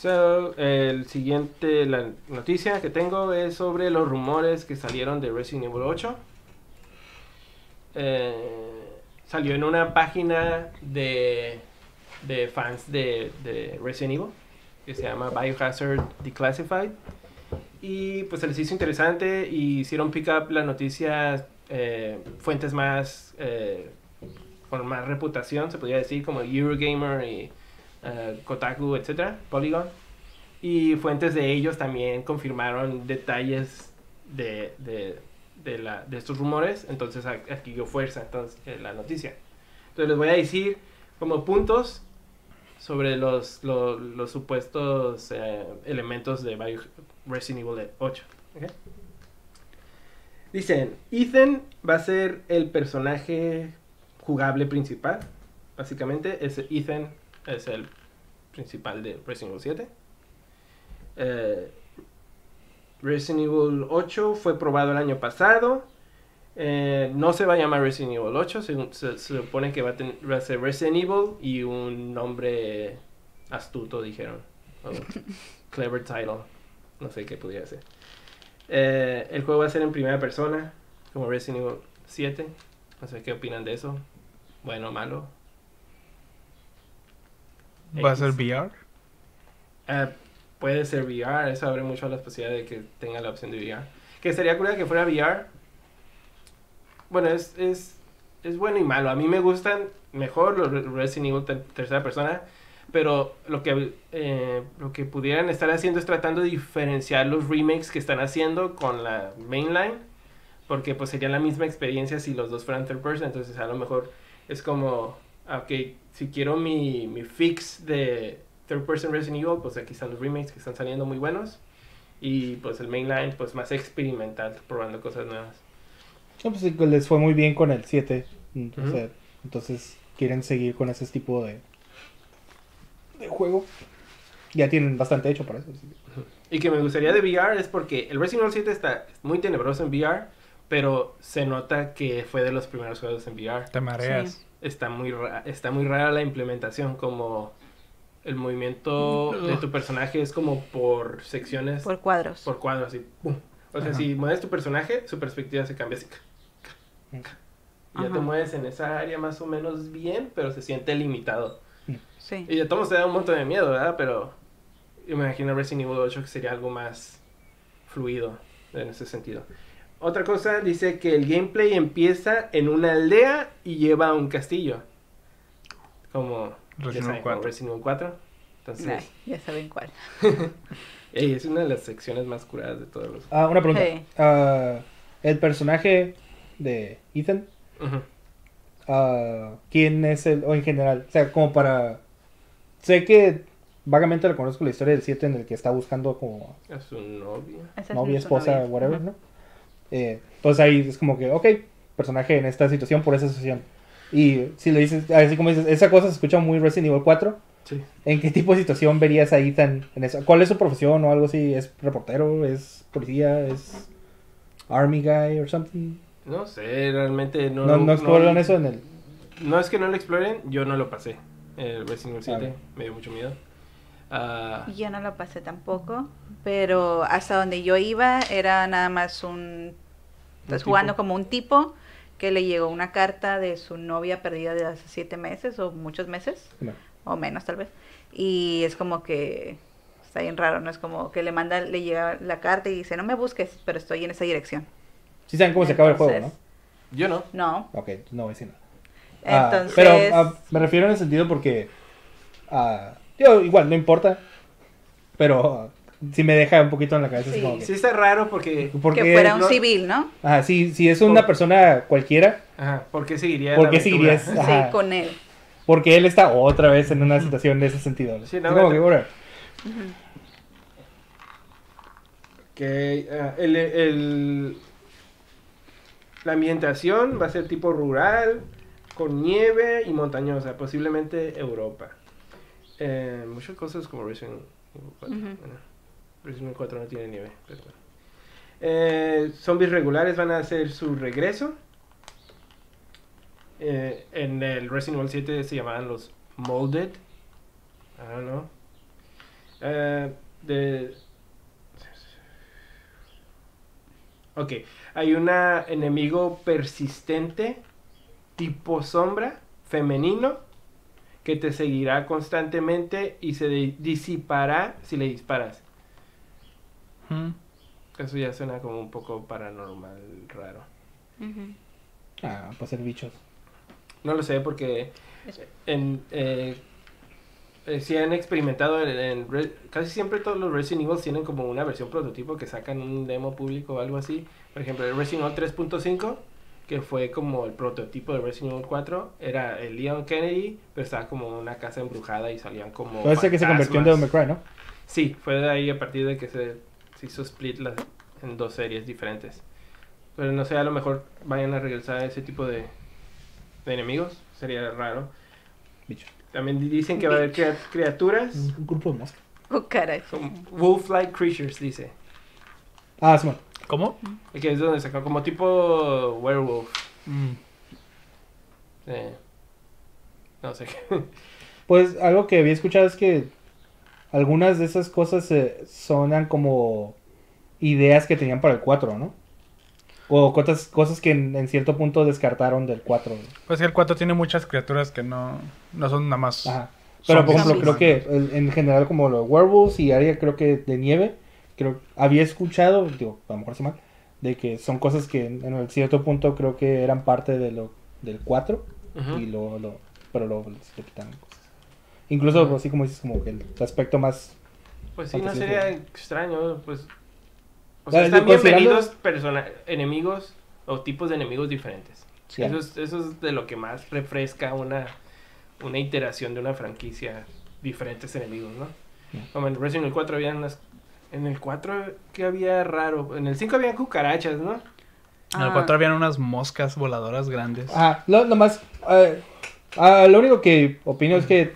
So, el siguiente, la noticia que tengo es sobre los rumores que salieron de Resident Evil 8. Eh, salió en una página de, de fans de, de Resident Evil que se llama Biohazard Declassified. Y pues se les hizo interesante y hicieron pick up la noticia eh, fuentes más eh, con más reputación, se podría decir, como Eurogamer y eh, Kotaku, etcétera, Polygon. Y fuentes de ellos también confirmaron detalles de, de, de, estos rumores, entonces adquirió fuerza entonces, eh, la noticia. Entonces les voy a decir como puntos sobre los, lo- los supuestos eh, elementos de Resident Evil 8. ¿ok? Dicen, Ethan va a ser el personaje jugable principal. Básicamente, ese Ethan es el principal de Resident Evil 7. Eh, Resident Evil 8 fue probado el año pasado. Eh, no se va a llamar Resident Evil 8, según- se, se supone que va a, ten- va a ser Resident Evil y un nombre astuto, dijeron. Clever title, no sé qué podría ser. Eh, el juego va a ser en primera persona, como Resident Evil 7. No sé qué opinan de eso. Bueno, malo. ¿Va a ser. VR? Eh, puede ser VR, eso abre mucho las posibilidades de que tenga la opción de VR. Que sería curioso que fuera VR. Bueno, es, es, es bueno y malo. A mí me gustan mejor los Re- Resident Evil ter- tercera persona. Pero lo que, eh, lo que pudieran estar haciendo es tratando de diferenciar los remakes que están haciendo con la mainline. Porque pues sería la misma experiencia si los dos fueran third person. Entonces a lo mejor es como, ok, si quiero mi, mi fix de third person Resident Evil, pues aquí están los remakes que están saliendo muy buenos. Y pues el mainline, pues más experimental, probando cosas nuevas. No, pues les fue muy bien con el 7. Ujú. o sea, entonces quieren seguir con ese tipo de, de juego. Ya tienen bastante hecho para eso. Y que me gustaría de VR es porque el Resident Evil 7 está muy tenebroso en VR, pero se nota que fue de los primeros juegos en VR. Te mareas. Está muy, ra- está muy rara la implementación, como el movimiento de tu personaje es como por secciones, por, Por cuadros. cuadros, así. ¡pum! O sea, Ajá. si mueves tu personaje, su perspectiva se cambia así. Y ya te mueves en esa área más o menos bien, pero se siente limitado. Sí. Y de todos te da un montón de miedo, ¿verdad? Pero imagino Resident Evil 8 que sería algo más fluido en ese sentido. Otra cosa dice que el gameplay empieza en una aldea y lleva a un castillo. Como Resident saben, Evil como 4. Resident Evil 4. Entonces, Ay, ya saben cuál. ey, es una de las secciones más curadas de todos los... Ah, una pregunta. Ah, el personaje de Ethan, Ujú. ah, ¿quién es el, o en general? O sea, como para... Sé que vagamente le conozco la historia del 7 en el que está buscando como Es su novia. Novia, esposa, novia. whatever. ¿no? Eh, entonces ahí es como que, ok, personaje en esta situación por esa situación. Y si le dices, así como dices, esa cosa se escucha muy Resident Evil 4. Sí. ¿En qué tipo de situación verías a Ethan en eso? ¿Cuál es su profesión o algo así? ¿Es reportero? ¿Es policía? ¿Es army guy or something? No sé, realmente no... No, no, exploran eso en el... No es que no lo exploren, yo no lo pasé. El Resident Evil Ah, 7 bien. me dio mucho miedo. Ah, Y Yo no lo pasé tampoco, pero hasta donde yo iba era nada más un... Estás tipo. jugando como un tipo que le llegó una carta de su novia perdida de hace siete meses o muchos meses, No. o menos tal vez. Y es como que está bien raro, ¿no? Es como que le manda, le llega la carta y dice, no me busques, pero estoy en esa dirección. Sí saben cómo se acaba el juego, ¿no? Yo no. No. Ok, no voy a decir nada. Ah, Entonces, pero ah, me refiero en el sentido porque. ah, digo, igual, no importa. Pero ah, sí me deja un poquito en la cabeza. así Sí. como que- Sí está raro porque... porque, que fuera un no- civil, ¿no? Ajá, sí, si es una Por- persona cualquiera, Ajá, ¿por qué seguiría ¿por la qué aventura? seguirías? Ajá. Sí, con él. porque él está otra vez en una situación de ese sentido. Sí, Es no, como bueno. que, ah, el, el- la ambientación va a ser tipo rural, con nieve y montañosa, posiblemente Europa. Eh, muchas cosas como Resident Evil 4. Ujú. Bueno, Resident Evil 4 no tiene nieve, bueno. Eh, zombies regulares van a hacer su regreso. Eh, en el Resident Evil 7 se llamaban los Molded. I don't know. De, Ok, hay un enemigo persistente, tipo sombra, femenino, que te seguirá constantemente y se di- disipará si le disparas. Mm. Eso ya suena como un poco paranormal, raro. Ujú. Ah, pues ser bichos. No lo sé porque en, eh, eh, si han experimentado en, en Re- casi siempre todos los Resident Evil tienen como una versión prototipo que sacan un demo público o algo así. Por ejemplo, el Resident Evil 3.5 que fue como el prototipo de Resident Evil 4 era el Leon Kennedy, pero estaba como una casa embrujada y salían como Puede ser que se convirtió en Devil. May Cry, ¿no? Sí, fue de ahí a partir de que se, se hizo split las- en dos series diferentes. Pero no sé, a lo mejor vayan a regresar a ese tipo de, de enemigos. Sería raro. Bichos. También di- dicen que va a haber criaturas. Un grupo de moscas. Oh, caray. Wolf-like creatures, dice. Ah, Simón. ¿Cómo? Que es donde sacó como tipo werewolf. Mm. Eh, no sé. Pues algo que había escuchado es que algunas de esas cosas eh, sonan como ideas que tenían para el 4, ¿no? O cosas, cosas que en, en cierto punto descartaron del 4. Pues que el 4 tiene muchas criaturas que no, no son nada más. Ajá. Pero por ejemplo, creo que el- en general como los werewolves y área creo que de nieve, creo había escuchado, digo, a lo mejor se mal, de que son cosas que en, en el cierto punto creo que eran parte de lo del 4 Ujú. y lo, lo pero luego le quitaron. Incluso así como dices como que el aspecto más Pues sí, no sería extraño, pues... O Ah, sea, están bienvenidos persona enemigos o tipos de enemigos diferentes. Sí. Eso, es, eso es de lo que más refresca una, una iteración de una franquicia, diferentes enemigos, ¿no? Como en Resident Evil 4 había unas... En el 4, ¿qué había raro? En el 5 había cucarachas, ¿no? En el Ah. 4 habían unas moscas voladoras grandes. Ah, lo, lo más eh, ah, lo único que opino es que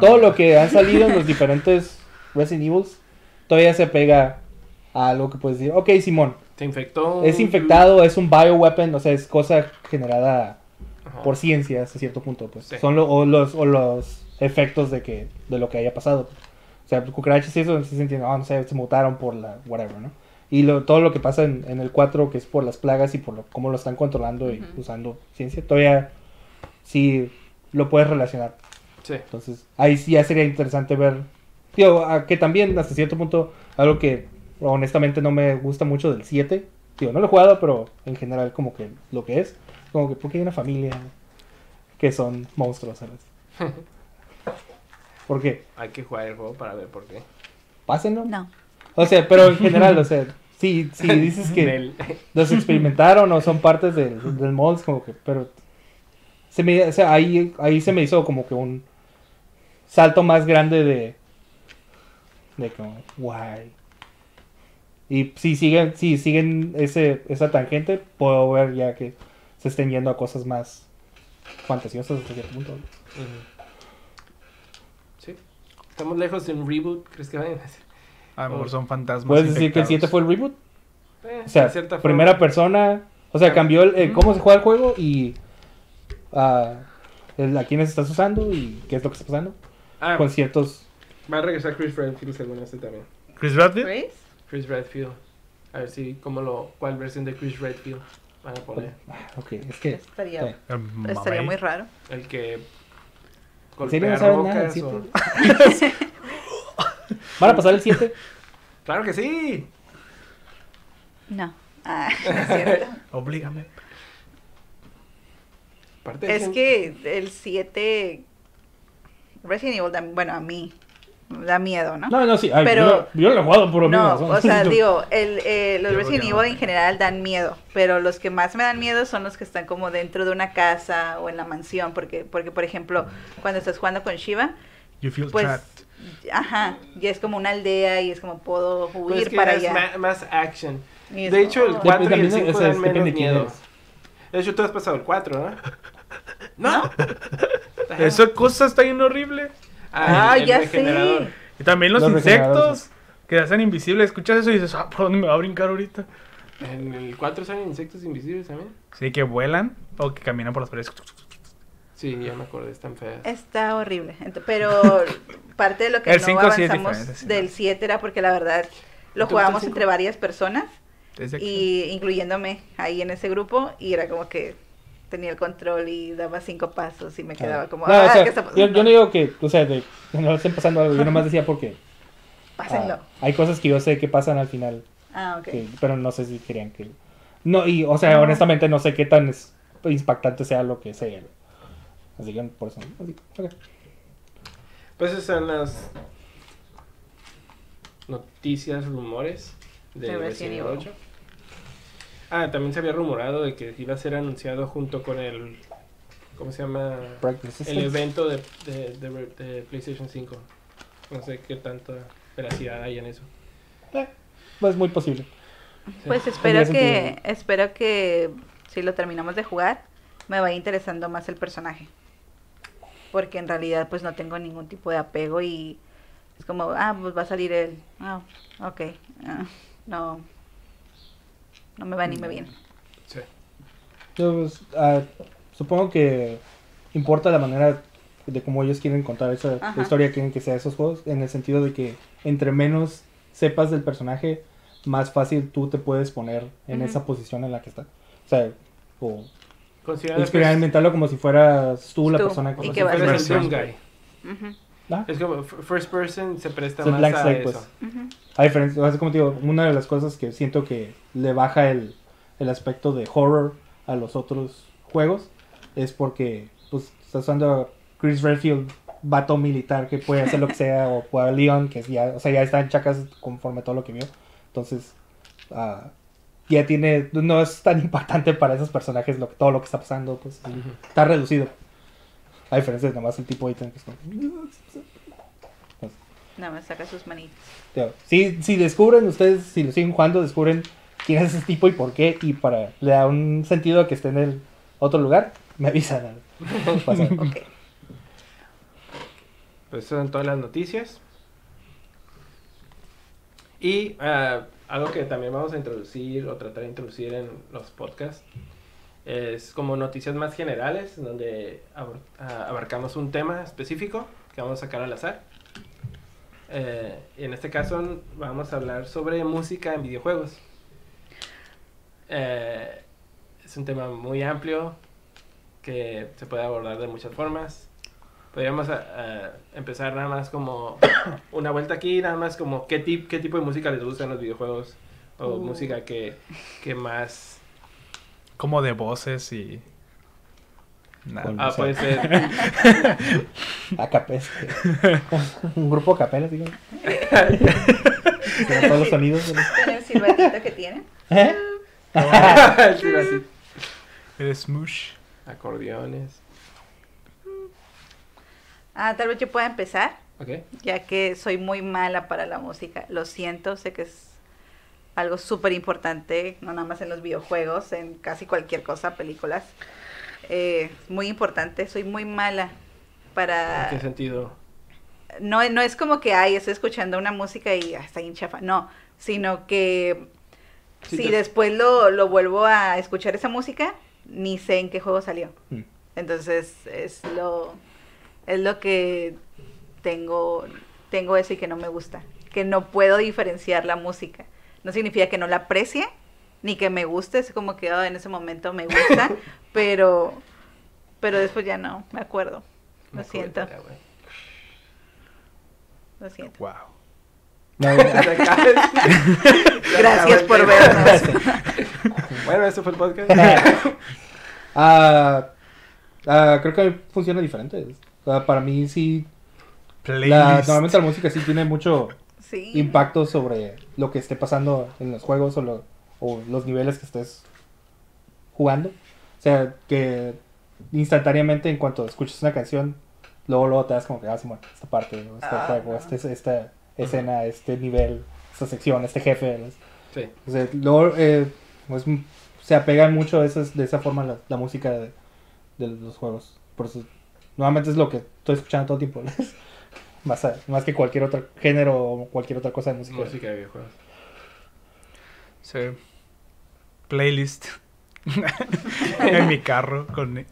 Todo lo que han salido en los diferentes Resident Evils todavía se pega a algo que puedes decir, ok, Simón, Se infectó. es infectado, es un bioweapon, o sea, es cosa generada Ajá. por ciencia hasta cierto punto, pues. Sí. Son lo- o los, o los efectos de que de lo que haya pasado. O sea, cucarachas y eso se entiende, ah, no sé, se mutaron por la whatever, ¿no? Y lo, todo lo que pasa en, en el 4, que es por las plagas y por lo, cómo lo están controlando y usando ciencia, todavía sí lo puedes relacionar. Sí. Entonces, ahí sí ya sería interesante ver. Digo, a que también hasta cierto punto, algo que honestamente no me gusta mucho del 7. Digo, no lo he jugado, pero en general, como que lo que es. Como que porque hay una familia que son monstruos, ¿sabes? ¿Por qué? Hay que jugar el juego para ver por qué. Pásenlo. No. O sea, pero en general, o sea, sí, sí dices que los experimentaron o son partes del, del mods, como que, pero se me, o sea, ahí, ahí se me hizo como que un salto más grande de, de como, guay. Y si siguen, si siguen ese, esa tangente, puedo ver ya que se estén yendo a cosas más fantasiosas hasta cierto punto. Sí. Estamos lejos de un reboot, ¿crees que vayan a hacer? A lo mejor son fantasmas. ¿Puedes decir que el 7 infectados. fue el reboot? Eh, O sea, de cierta primera forma. persona, o sea, Cam- cambió el, eh, cómo se juega el juego y ah, el- a quiénes estás usando y qué es lo que está pasando Ah, con ciertos... va a regresar Chris Redfield según este también. Chris Redfield. Chris Redfield. A ver si, cómo lo, cuál versión de Chris Redfield. van a poner. Ah, ok, es que. Estaría, sí. Estaría muy raro. El que ¿En serio no golpea saben nada rocas o- 7? ¿Van a pasar el 7? Claro que sí. No. Ah, no es cierto. Oblígame. Es que el 7. Resident Evil, da- bueno, a mí da miedo, ¿no? No, no, sí. Ay, Pero- yo, yo lo he jugado por lo No, mismo. o sea, digo, el, eh, los Yo Resident que no. Evil en general dan miedo, pero los que más me dan miedo son los que están como dentro de una casa o en la mansión, porque, porque por ejemplo, cuando estás jugando con Shiva, You feel pues, trapped. ajá, ya es como una aldea y es como puedo Pues huir es que para allá. ma- más action. Y es De hecho, el oh. 4 y el también 5 ese dan menos de miedo. De hecho, tú has pasado el 4, ¿no? ¿No? Ajá. Esa cosa está bien horrible. Ah, el ya sé. Y también los, Los insectos que hacen invisibles. Escuchas eso y dices, ah, ¿por dónde me va a brincar ahorita? En el 4 salen insectos invisibles también. Sí, que vuelan o que caminan por las paredes. Sí, ya me acordé, están feas. Está horrible. Pero parte de lo que El no cinco sí es avanzamos sí, del no. 7 era porque la verdad lo ¿Te gusta el jugábamos entre varias personas. Y incluyéndome ahí en ese grupo y era como que tenía el control y daba cinco pasos y me quedaba como No, ah, o sea, ¿qué está yo, no digo que, o sea, de, que no estén pasando algo. Yo nomás decía porque pásenlo ah, hay cosas que yo sé que pasan al final, ah ok que- pero no sé si querían que. No, y, o sea, honestamente no sé qué tan es- impactante sea lo que sea. Así que por eso. así, ok. Pues esas son las noticias, rumores de De Resident Resident Evil Evil. 8. Ah, también se había rumorado de que iba a ser anunciado junto con el. ¿Cómo se llama? El evento de, de, de- de PlayStation 5. No sé qué tanta veracidad hay en eso. Eh, pues muy posible. pues espero Tendría que sentido. espero que si lo terminamos de jugar me vaya interesando más el personaje porque en realidad pues no tengo ningún tipo de apego y es como ah pues va a salir él ah ok ah, no no me va ni me viene Sí. Yo, pues, ah, supongo que importa la manera de cómo ellos quieren contar esa la Ajá. historia quieren que sea esos juegos, en el sentido de que entre menos sepas del personaje, más fácil tú te puedes poner en Ujú. esa posición en la que está. O sea, o experimentarlo como si fueras tú la Tú, persona que y que si vas a fueras ser el Doom tú. guy. Ah, Es como f- first person se presta Es más blank a slate, eso. pues. A diferencia, o sea, como te digo, una de las cosas que siento que le baja el, el aspecto de horror a los otros juegos es porque pues estás usando a Chris Redfield, vato militar que puede hacer lo que sea, o, a Leon, que ya, o sea, ya está en chacas conforme a todo lo que vio. Entonces, ah, ya tiene, no es tan impactante para esos personajes lo, que- todo lo que está pasando, pues está reducido. A diferencia de nomás el tipo ítem que es como... pues, Nada más saca sus manitas. Si, si descubren ustedes, si lo siguen jugando, descubren quién es ese tipo y por qué, y para le da un sentido a que esté en el otro lugar, me avisan. Pasa. Ok. Pues esas son todas las noticias. Y ah, algo que también vamos a introducir o tratar de introducir en los podcasts es como noticias más generales, donde abor- ah, abarcamos un tema específico que vamos a sacar al azar. Eh, y en este caso vamos a hablar sobre música en videojuegos. Eh, es un tema muy amplio que se puede abordar de muchas formas. Podríamos a- a empezar nada más como una vuelta aquí, nada más como qué, tip, qué tipo de música les gusta en los videojuegos o Uh. música que, que más... Como de voces y. Nada. Con- Ah, puede ser... A capes. un grupo a capela, digo. Con todos los sonidos. los- ¿Con el silbatito que tiene? ¿Eh? Sí, así. El smush. Acordeones. Ah, tal vez yo pueda empezar, Ok. ya que soy muy mala para la música. Lo siento, sé que es algo súper importante, no nada más en los videojuegos, en casi cualquier cosa, películas. Eh, muy importante, soy muy mala para... ¿En qué sentido? no, no es como que, ay, estoy escuchando una música y ah, está bien chafa. No, sino que Sí, si te- después lo, lo vuelvo a escuchar esa música, ni sé en qué juego salió. Mm. Entonces es lo, es lo que tengo, tengo eso y que no me gusta. Que no puedo diferenciar la música. No significa que no la aprecie, ni que me guste, es como que en ese momento me gusta, pero pero después ya no, me acuerdo. Lo Me siento, acuerdo, lo siento. Wow. No, Gracias por vernos. Bueno, eso fue el podcast. Ah, creo que funciona diferente. Ah, para mí sí, la, normalmente la música sí tiene mucho Sí. impacto sobre lo que esté pasando en los juegos o, lo- o los niveles que estés jugando. O sea, que instantáneamente en cuanto escuchas una canción, luego, luego te das como que, ah, Simón, esta parte, este Ah. juego, este, esta escena, este nivel, esta sección, este jefe. ¿no? Sí. O sea, luego eh, pues, se apegan mucho a esas- de esa forma la, la música de, de los juegos. Por eso, nuevamente es lo que estoy escuchando todo el tiempo. Más, a- más que cualquier otro género o cualquier otra cosa de música. Música de videojuegos. Sí. Playlist. en mi carro con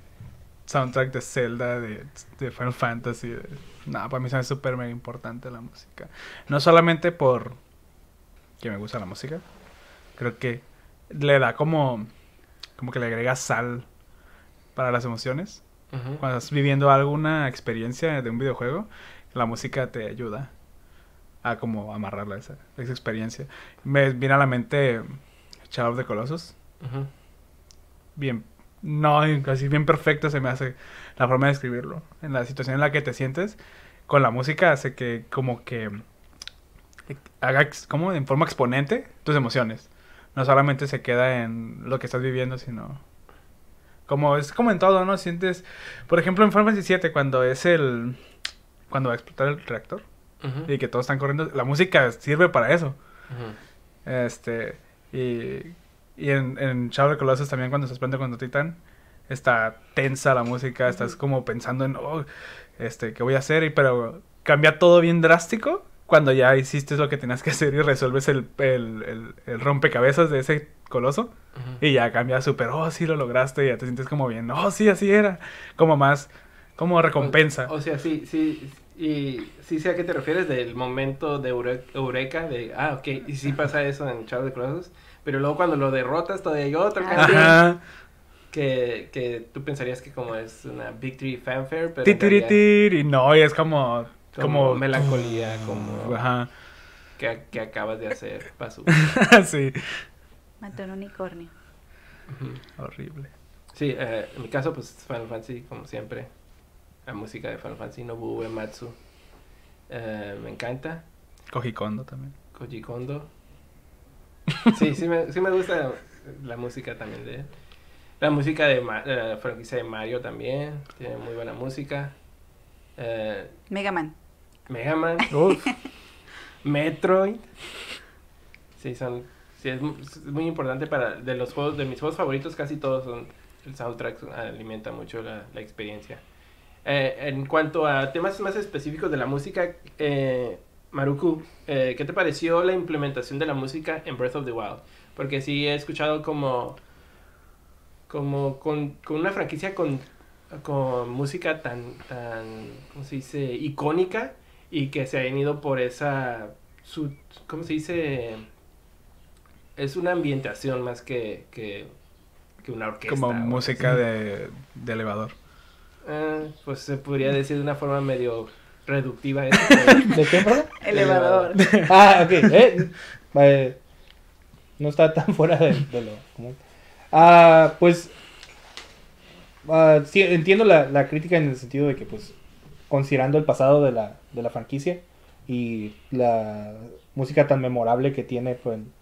soundtrack de Zelda, de, de Final Fantasy. de- No, para mí hace súper mega importante la música. No solamente por que me gusta la música, creo que le da como, como que le agrega sal para las emociones. Cuando estás viviendo alguna experiencia de un videojuego, la música te ayuda a como amarrarla a esa, esa experiencia. Me viene a la mente Shadow of the Colossus. Bien, no, así bien perfecto se me hace la forma de escribirlo. En la situación en la que te sientes, con la música hace que como que haga como en forma exponente tus emociones. No solamente se queda en lo que estás viviendo, sino como es como en todo, ¿no? Sientes, por ejemplo, en Final Fantasy cuando es el cuando va a explotar el reactor y que todos están corriendo, la música sirve para eso. Este, y, y en, en Shadow of the Colossus también cuando se prende contra Titán, está tensa la música, estás como pensando en, oh, este, ¿qué voy a hacer? Y, pero cambia todo bien drástico cuando ya hiciste lo que tenías que hacer y resuelves el, el, el- el rompecabezas de ese coloso. Y ya cambia súper, oh, sí lo lograste, y ya te sientes como bien, oh, sí, así era. Como más, como recompensa. O, o sea, sí, sí, y sí sé a qué te refieres del momento de eure- eureka, de, ah, ok, y sí pasa eso en Shadow of the Colossus, pero luego cuando lo derrotas todavía hay otra Ah. canción Ajá. que, que tú pensarías que como es una victory fanfare, pero Titiritir, y no, y es como, como, como, melancolía, como Ajá. que, que acabas de hacer paso. sí. Mató un unicornio. Horrible. Sí, eh, en mi caso, pues Final Fantasy, como siempre, la música de Final Fantasy, Nobuo Uematsu, eh, me encanta. Koji Kondo también. Koji Kondo. Sí, sí me, sí me gusta la música también de él. La música de de la franquicia de Mario también, tiene muy buena música. Eh, Mega Man. Mega Man, Uf. Metroid. Sí, son, sí, es, mu- es muy importante para, de los juegos, de mis juegos favoritos casi todos son, el soundtrack alimenta mucho la, la experiencia. Eh, en cuanto a temas más específicos de la música, eh, Maruku, eh, ¿qué te pareció la implementación de la música en Breath of the Wild? Porque sí he escuchado como, como con, con una franquicia con, con música tan, tan, ¿cómo se dice? Icónica y que se han ido por esa, su, ¿cómo se dice? Es una ambientación más que, que, que una orquesta. Como música de, de elevador. Ah, pues se podría decir de una forma medio reductiva eso, pero- ¿De qué, perdón? Elevador. Ah, ok. eh, eh, no está tan fuera de, de lo común. Ah, pues. ah, sí, entiendo la, la crítica en el sentido de que, pues, considerando el pasado de la, de la franquicia y la música tan memorable que tiene pues, en,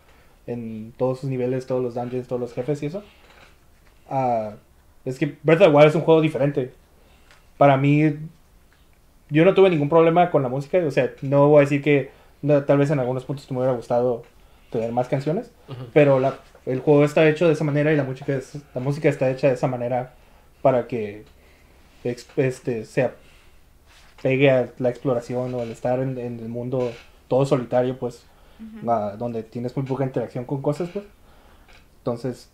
en todos sus niveles, todos los dungeons, todos los jefes y eso. ah, es que Breath of the Wild es un juego diferente. Para mí, yo no tuve ningún problema con la música. O sea, no voy a decir que no, tal vez en algunos puntos me hubiera gustado tener más canciones. Pero la, el juego está hecho de esa manera y la música, es- la música está hecha de esa manera para que este, se pegue a la exploración o al estar en, en el mundo todo solitario, pues, donde tienes muy poca interacción con cosas, pues. Entonces,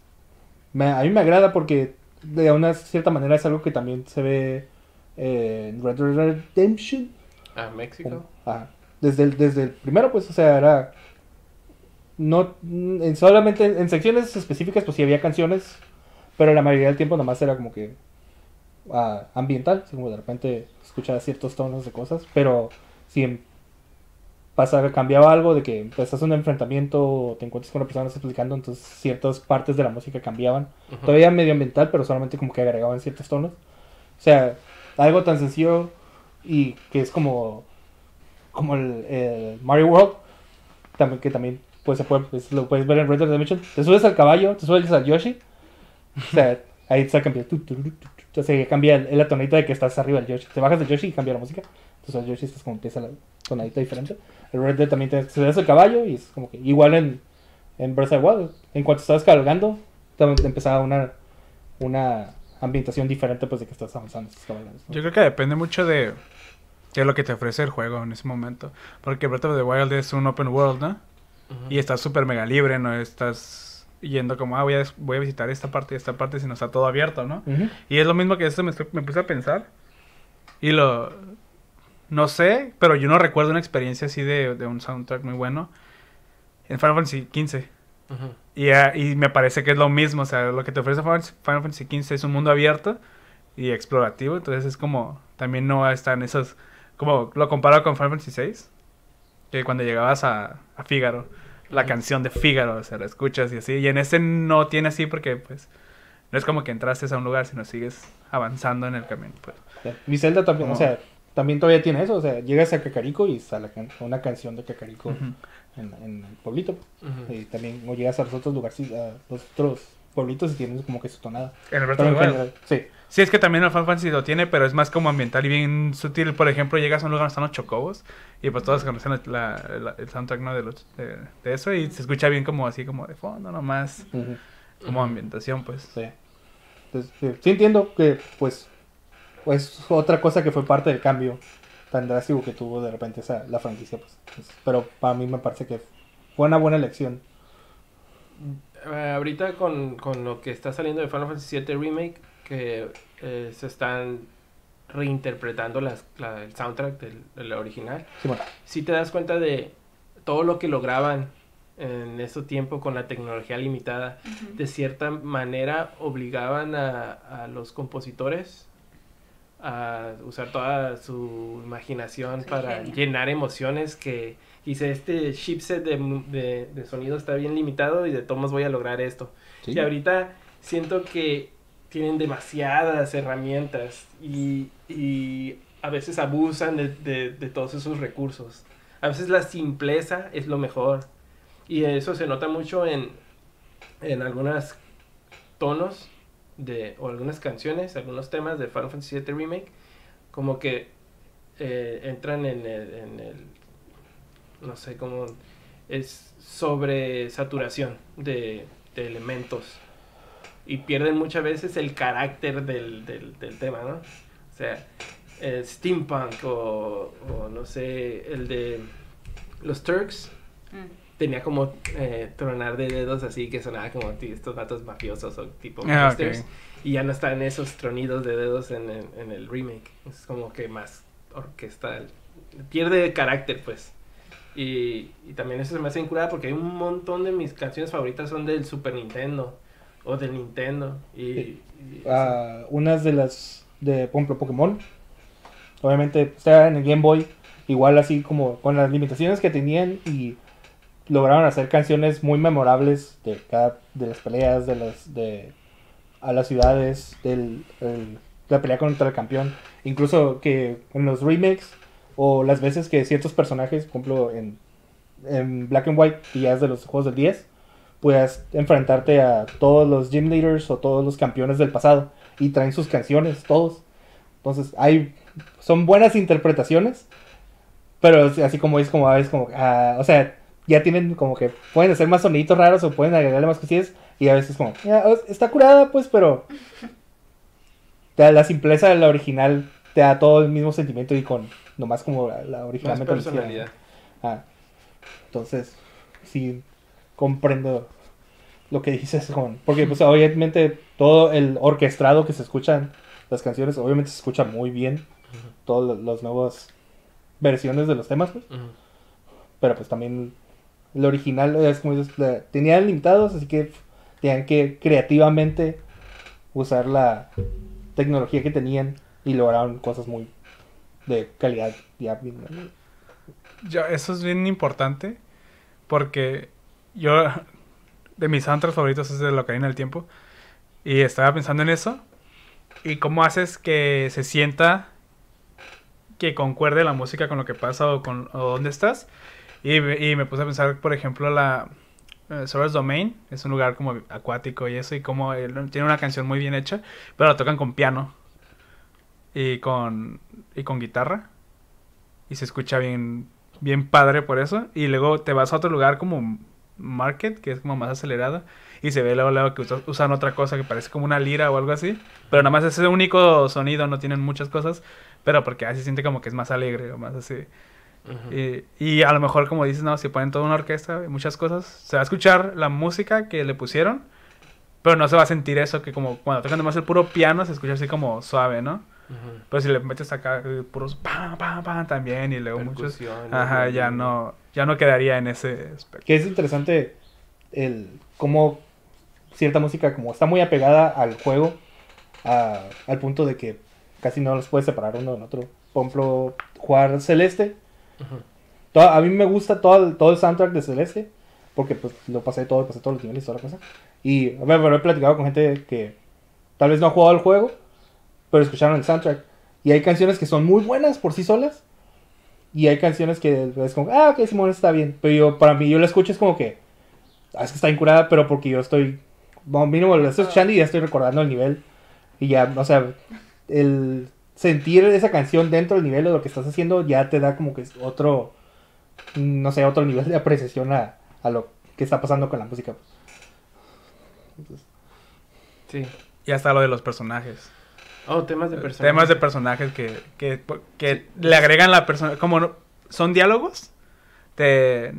me- a mí me agrada porque de una cierta manera es algo que también se ve en Red Dead Redemption. Ah, México. Ajá. Desde el, desde el primero, pues, o sea, era no, en- solamente en secciones específicas pues sí había canciones, pero la mayoría del tiempo nomás era como que ah, ambiental, así como de repente escuchaba ciertos tonos de cosas, pero si em- pasaba, cambiaba algo de que empezas un enfrentamiento o te encuentras con una persona explicando, entonces ciertas partes de la música cambiaban. Ujú. Todavía medio ambiental, pero solamente como que agregaban ciertos tonos. O sea, algo tan sencillo y que es como como el, el Mario World, también, que también pues, se puede, pues, lo puedes ver en Red Dead Redemption. Te subes al caballo, te subes al Yoshi. O sea, ahí se cambia. tu. Entonces cambia la tonadita de que estás arriba del Yoshi. Te bajas del Yoshi y cambia la música. Entonces el Yoshi estás como empieza la tonadita diferente. El Red Dead también te subes al caballo y es como que igual en, en Breath of the Wild. En cuanto cabalgando, también te empezaba una, una ambientación diferente pues de que estás avanzando. estás cabalgando. Yo creo que depende mucho de, de lo que te ofrece el juego en ese momento. Porque Breath of the Wild es un open world, ¿no? Y estás súper mega libre, no estás yendo como, ah, voy a, voy a visitar esta parte y esta parte, sino está todo abierto, ¿no? Y es lo mismo que esto me, me puse a pensar. Y lo... No sé, pero yo no recuerdo una experiencia así de, de un soundtrack muy bueno en Final Fantasy XV. Y, ah, y me parece que es lo mismo, o sea, lo que te ofrece Final Final Fantasy XV es un mundo abierto y explorativo, entonces es como, también no están esos, como lo comparo con Final Fantasy VI, que cuando llegabas a, a Fígaro, la canción de Fígaro, o sea, la escuchas y así, y en este no tiene así porque pues no es como que entraste a un lugar, sino sigues avanzando en el camino, pues. Mi Zelda también, o sea, también todavía tiene eso, o sea, llegas a Cacarico y está la can- una canción de Cacarico. En, en el pueblito. Ujú. Y también o llegas a los otros lugares, a los otros pueblitos y tienes como que su tonada. En el the Wild. general, sí. Sí, es que también el Final Fantasy lo tiene, pero es más como ambiental y bien sutil. Por ejemplo, llegas a un lugar donde están los chocobos y pues todos conocen la- la- la- el soundtrack ¿no? de, los, de, de eso y se escucha bien como así como de fondo nomás, Ujú, como ambientación pues. sí. Entonces, sí, sí entiendo que pues pues otra cosa que fue parte del cambio tan drástico que tuvo de repente esa, la franquicia. Pues, pues, pero para mí me parece que fue una buena elección. Eh, ahorita con, con lo que está saliendo de Final Fantasy VII Remake, que eh, se están reinterpretando las, la- el soundtrack del, del original, Sí, bueno, si te das cuenta de todo lo que lograban en ese tiempo con la tecnología limitada, de cierta manera obligaban a, a los compositores a usar toda su imaginación para llenar emociones que dice este chipset de, de, de sonido está bien limitado y de modos voy a lograr esto. sí. Y ahorita siento que tienen demasiadas herramientas y, y a veces abusan de, de- de todos esos recursos. A veces la simpleza es lo mejor. Y eso se nota mucho en, en algunos tonos de, o algunas canciones, algunos temas de Final Fantasy VII Remake, como que eh, entran en el, en el, no sé cómo, es sobre saturación de, de elementos y pierden muchas veces el carácter del, del, tema, ¿no? O sea, eh, steampunk o, o no sé, el de los Turks Mm. Tenía como eh, tronar de dedos así que sonaba como estos vatos mafiosos o tipo Ah. Y ya no están esos tronidos de dedos en el, en el remake. Es como que más orquestal. Pierde carácter, pues. Y, y también eso se me hace incurada porque hay un montón de mis canciones favoritas son del Super Nintendo o del Nintendo. Y- Ah, unas de las de por ejemplo, Pokémon. Obviamente está en el Game Boy, igual así como con las limitaciones que tenían y lograron hacer canciones muy memorables de cada de las peleas, de las de a las ciudades, del el- la pelea contra el campeón, incluso que en los remakes o las veces que ciertos personajes, por ejemplo en, en Black and White, que ya es de los juegos del 10, puedas enfrentarte a todos los gym leaders o todos los campeones del pasado y traen sus canciones todos. Entonces, hay son buenas interpretaciones, pero es así como es como veces como ah, o sea, ya tienen como que pueden hacer más soniditos raros o pueden agregarle más cosillas y a veces como "Ya, o- está curada pues, pero te da la simpleza de la original te da todo el mismo sentimiento y con nomás como la, la más originalmente lo hicieron. personalidad. Ah, entonces, sí, comprendo lo que dices, Juan. Porque, pues, obviamente, todo el orquestado que se escuchan, las canciones, obviamente se escucha muy bien. Todas las nuevas versiones de los temas, pues. Pero, pues, también el original, es como la- tenían limitados, así que tenían que creativamente usar la tecnología que tenían y lograron cosas muy de calidad ya Yo, eso es bien importante porque yo, de mis soundtracks favoritos es de Locarina del Tiempo y estaba pensando en eso y cómo haces que se sienta que concuerde la música con lo que pasa o con o dónde estás y, y me puse a pensar, por ejemplo, la eh, Solar's Domain es un lugar como acuático y eso y como él tiene una canción muy bien hecha, pero la tocan con piano y con y con guitarra. Y se escucha bien bien padre por eso. Y luego te vas a otro lugar como Market que es como más acelerado y se ve luego, luego que usa- usan otra cosa que parece como una lira o algo así. Pero nada más es ese único sonido no tienen muchas cosas pero porque así siente como que es más alegre o más así Ujú. y, y a lo mejor, como dices, no, si ponen toda una orquesta y muchas cosas, se va a escuchar la música que le pusieron, pero no se va a sentir eso que como cuando tocan más el puro piano se escucha así como suave, ¿no? Ujú. Pero si le metes acá eh, puros pam, pam, pam también y luego muchos... Ajá, ya no, ya no quedaría en ese aspecto. Que es interesante el cómo cierta música como está muy apegada al juego a- al punto de que casi no los puedes separar uno de otro. Por ejemplo, jugar Celeste. A mí me gusta todo el, todo el soundtrack de Celeste porque pues lo pasé todo, pasé todos los niveles y toda la cosa. Y pero he platicado con gente que tal vez no ha jugado el juego, pero escucharon el soundtrack. Y hay canciones que son muy buenas por sí solas. Y hay canciones que es como, ah, ok, Simón está bien. Pero yo, para mí, yo la escucho es como que, ah, es que está incurada, pero porque yo estoy, bueno, mínimo lo estoy escuchando y ya estoy recordando el nivel. Y ya, o sea, el sentir esa canción dentro del nivel de lo que estás haciendo ya te da como que otro, no sé, otro nivel de apreciación a, a lo que está pasando con la música. Sí. Y hasta lo de los personajes. Oh, temas de personajes. Temas de personajes que, que, que le agregan la persona. Como no- son diálogos, te,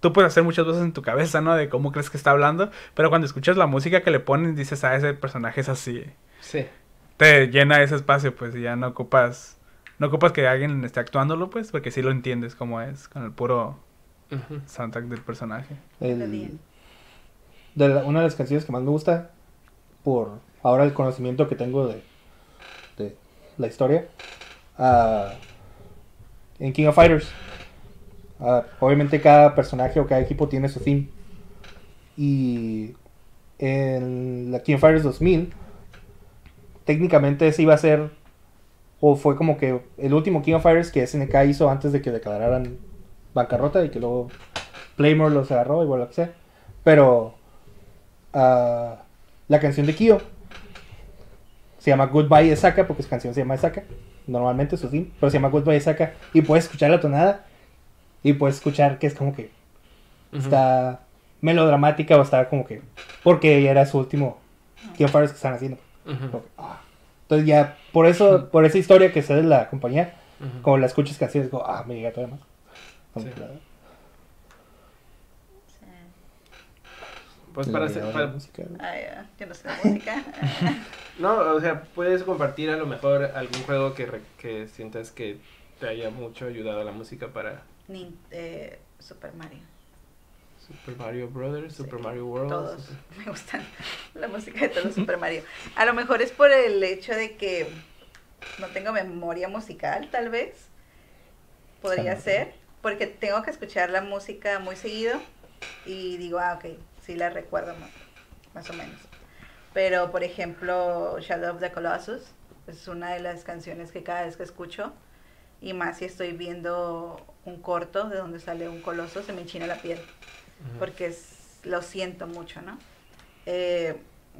tú puedes hacer muchas cosas en tu cabeza, ¿no? De cómo crees que está hablando. Pero cuando escuchas la música que le ponen, dices, ah, ese personaje es así. Sí. Te llena ese espacio, pues, y ya no ocupas. No ocupas que alguien esté actuándolo, pues, porque sí lo entiendes cómo es, con el puro Ujú. soundtrack del personaje. El- de la- una de las canciones que más me gusta, por ahora el conocimiento que tengo de, de la historia, ah, en King of Fighters. ah, obviamente cada personaje o cada equipo tiene su theme. Y en la King of Fighters 2000, técnicamente ese iba a ser, o fue como que el último King of Fighters que SNK hizo antes de que declararan bancarrota y que luego Playmore los agarró, igual lo que sea. Pero ah, la canción de Kyo se llama Goodbye Esaka porque su canción se llama Esaka. Normalmente su theme, pero se llama Goodbye Esaka. Y puedes escuchar la tonada y puedes escuchar que es como que Ujú. está melodramática o está como que porque era su último King of Fighters que están haciendo. Que, ah. Entonces ya por eso, por esa historia que sé de la compañía, Ujú. como la escuchas canciones, digo, ah, me llega todavía más. Sí. que, ah. Pues para hacer. para- música. Ah, Yo no sé de música. No, o sea, puedes compartir a lo mejor algún juego que, re- que sientas que te haya mucho ayudado a la música para Nin- eh, Super Mario. Super Mario Brothers, Super Sí, Mario World. Todos. Super- Me gustan la música de todos los Super Mario. A lo mejor es por el hecho de que no tengo memoria musical, tal vez. Podría ser. Porque tengo que escuchar la música muy seguido. Y digo, ah, ok, sí la recuerdo más, más o menos. Pero, por ejemplo, Shadow of the Colossus es una de las canciones que cada vez que escucho, y más si estoy viendo un corto de donde sale un coloso, se me enchina la piel Porque es- lo siento mucho, ¿no? Eh,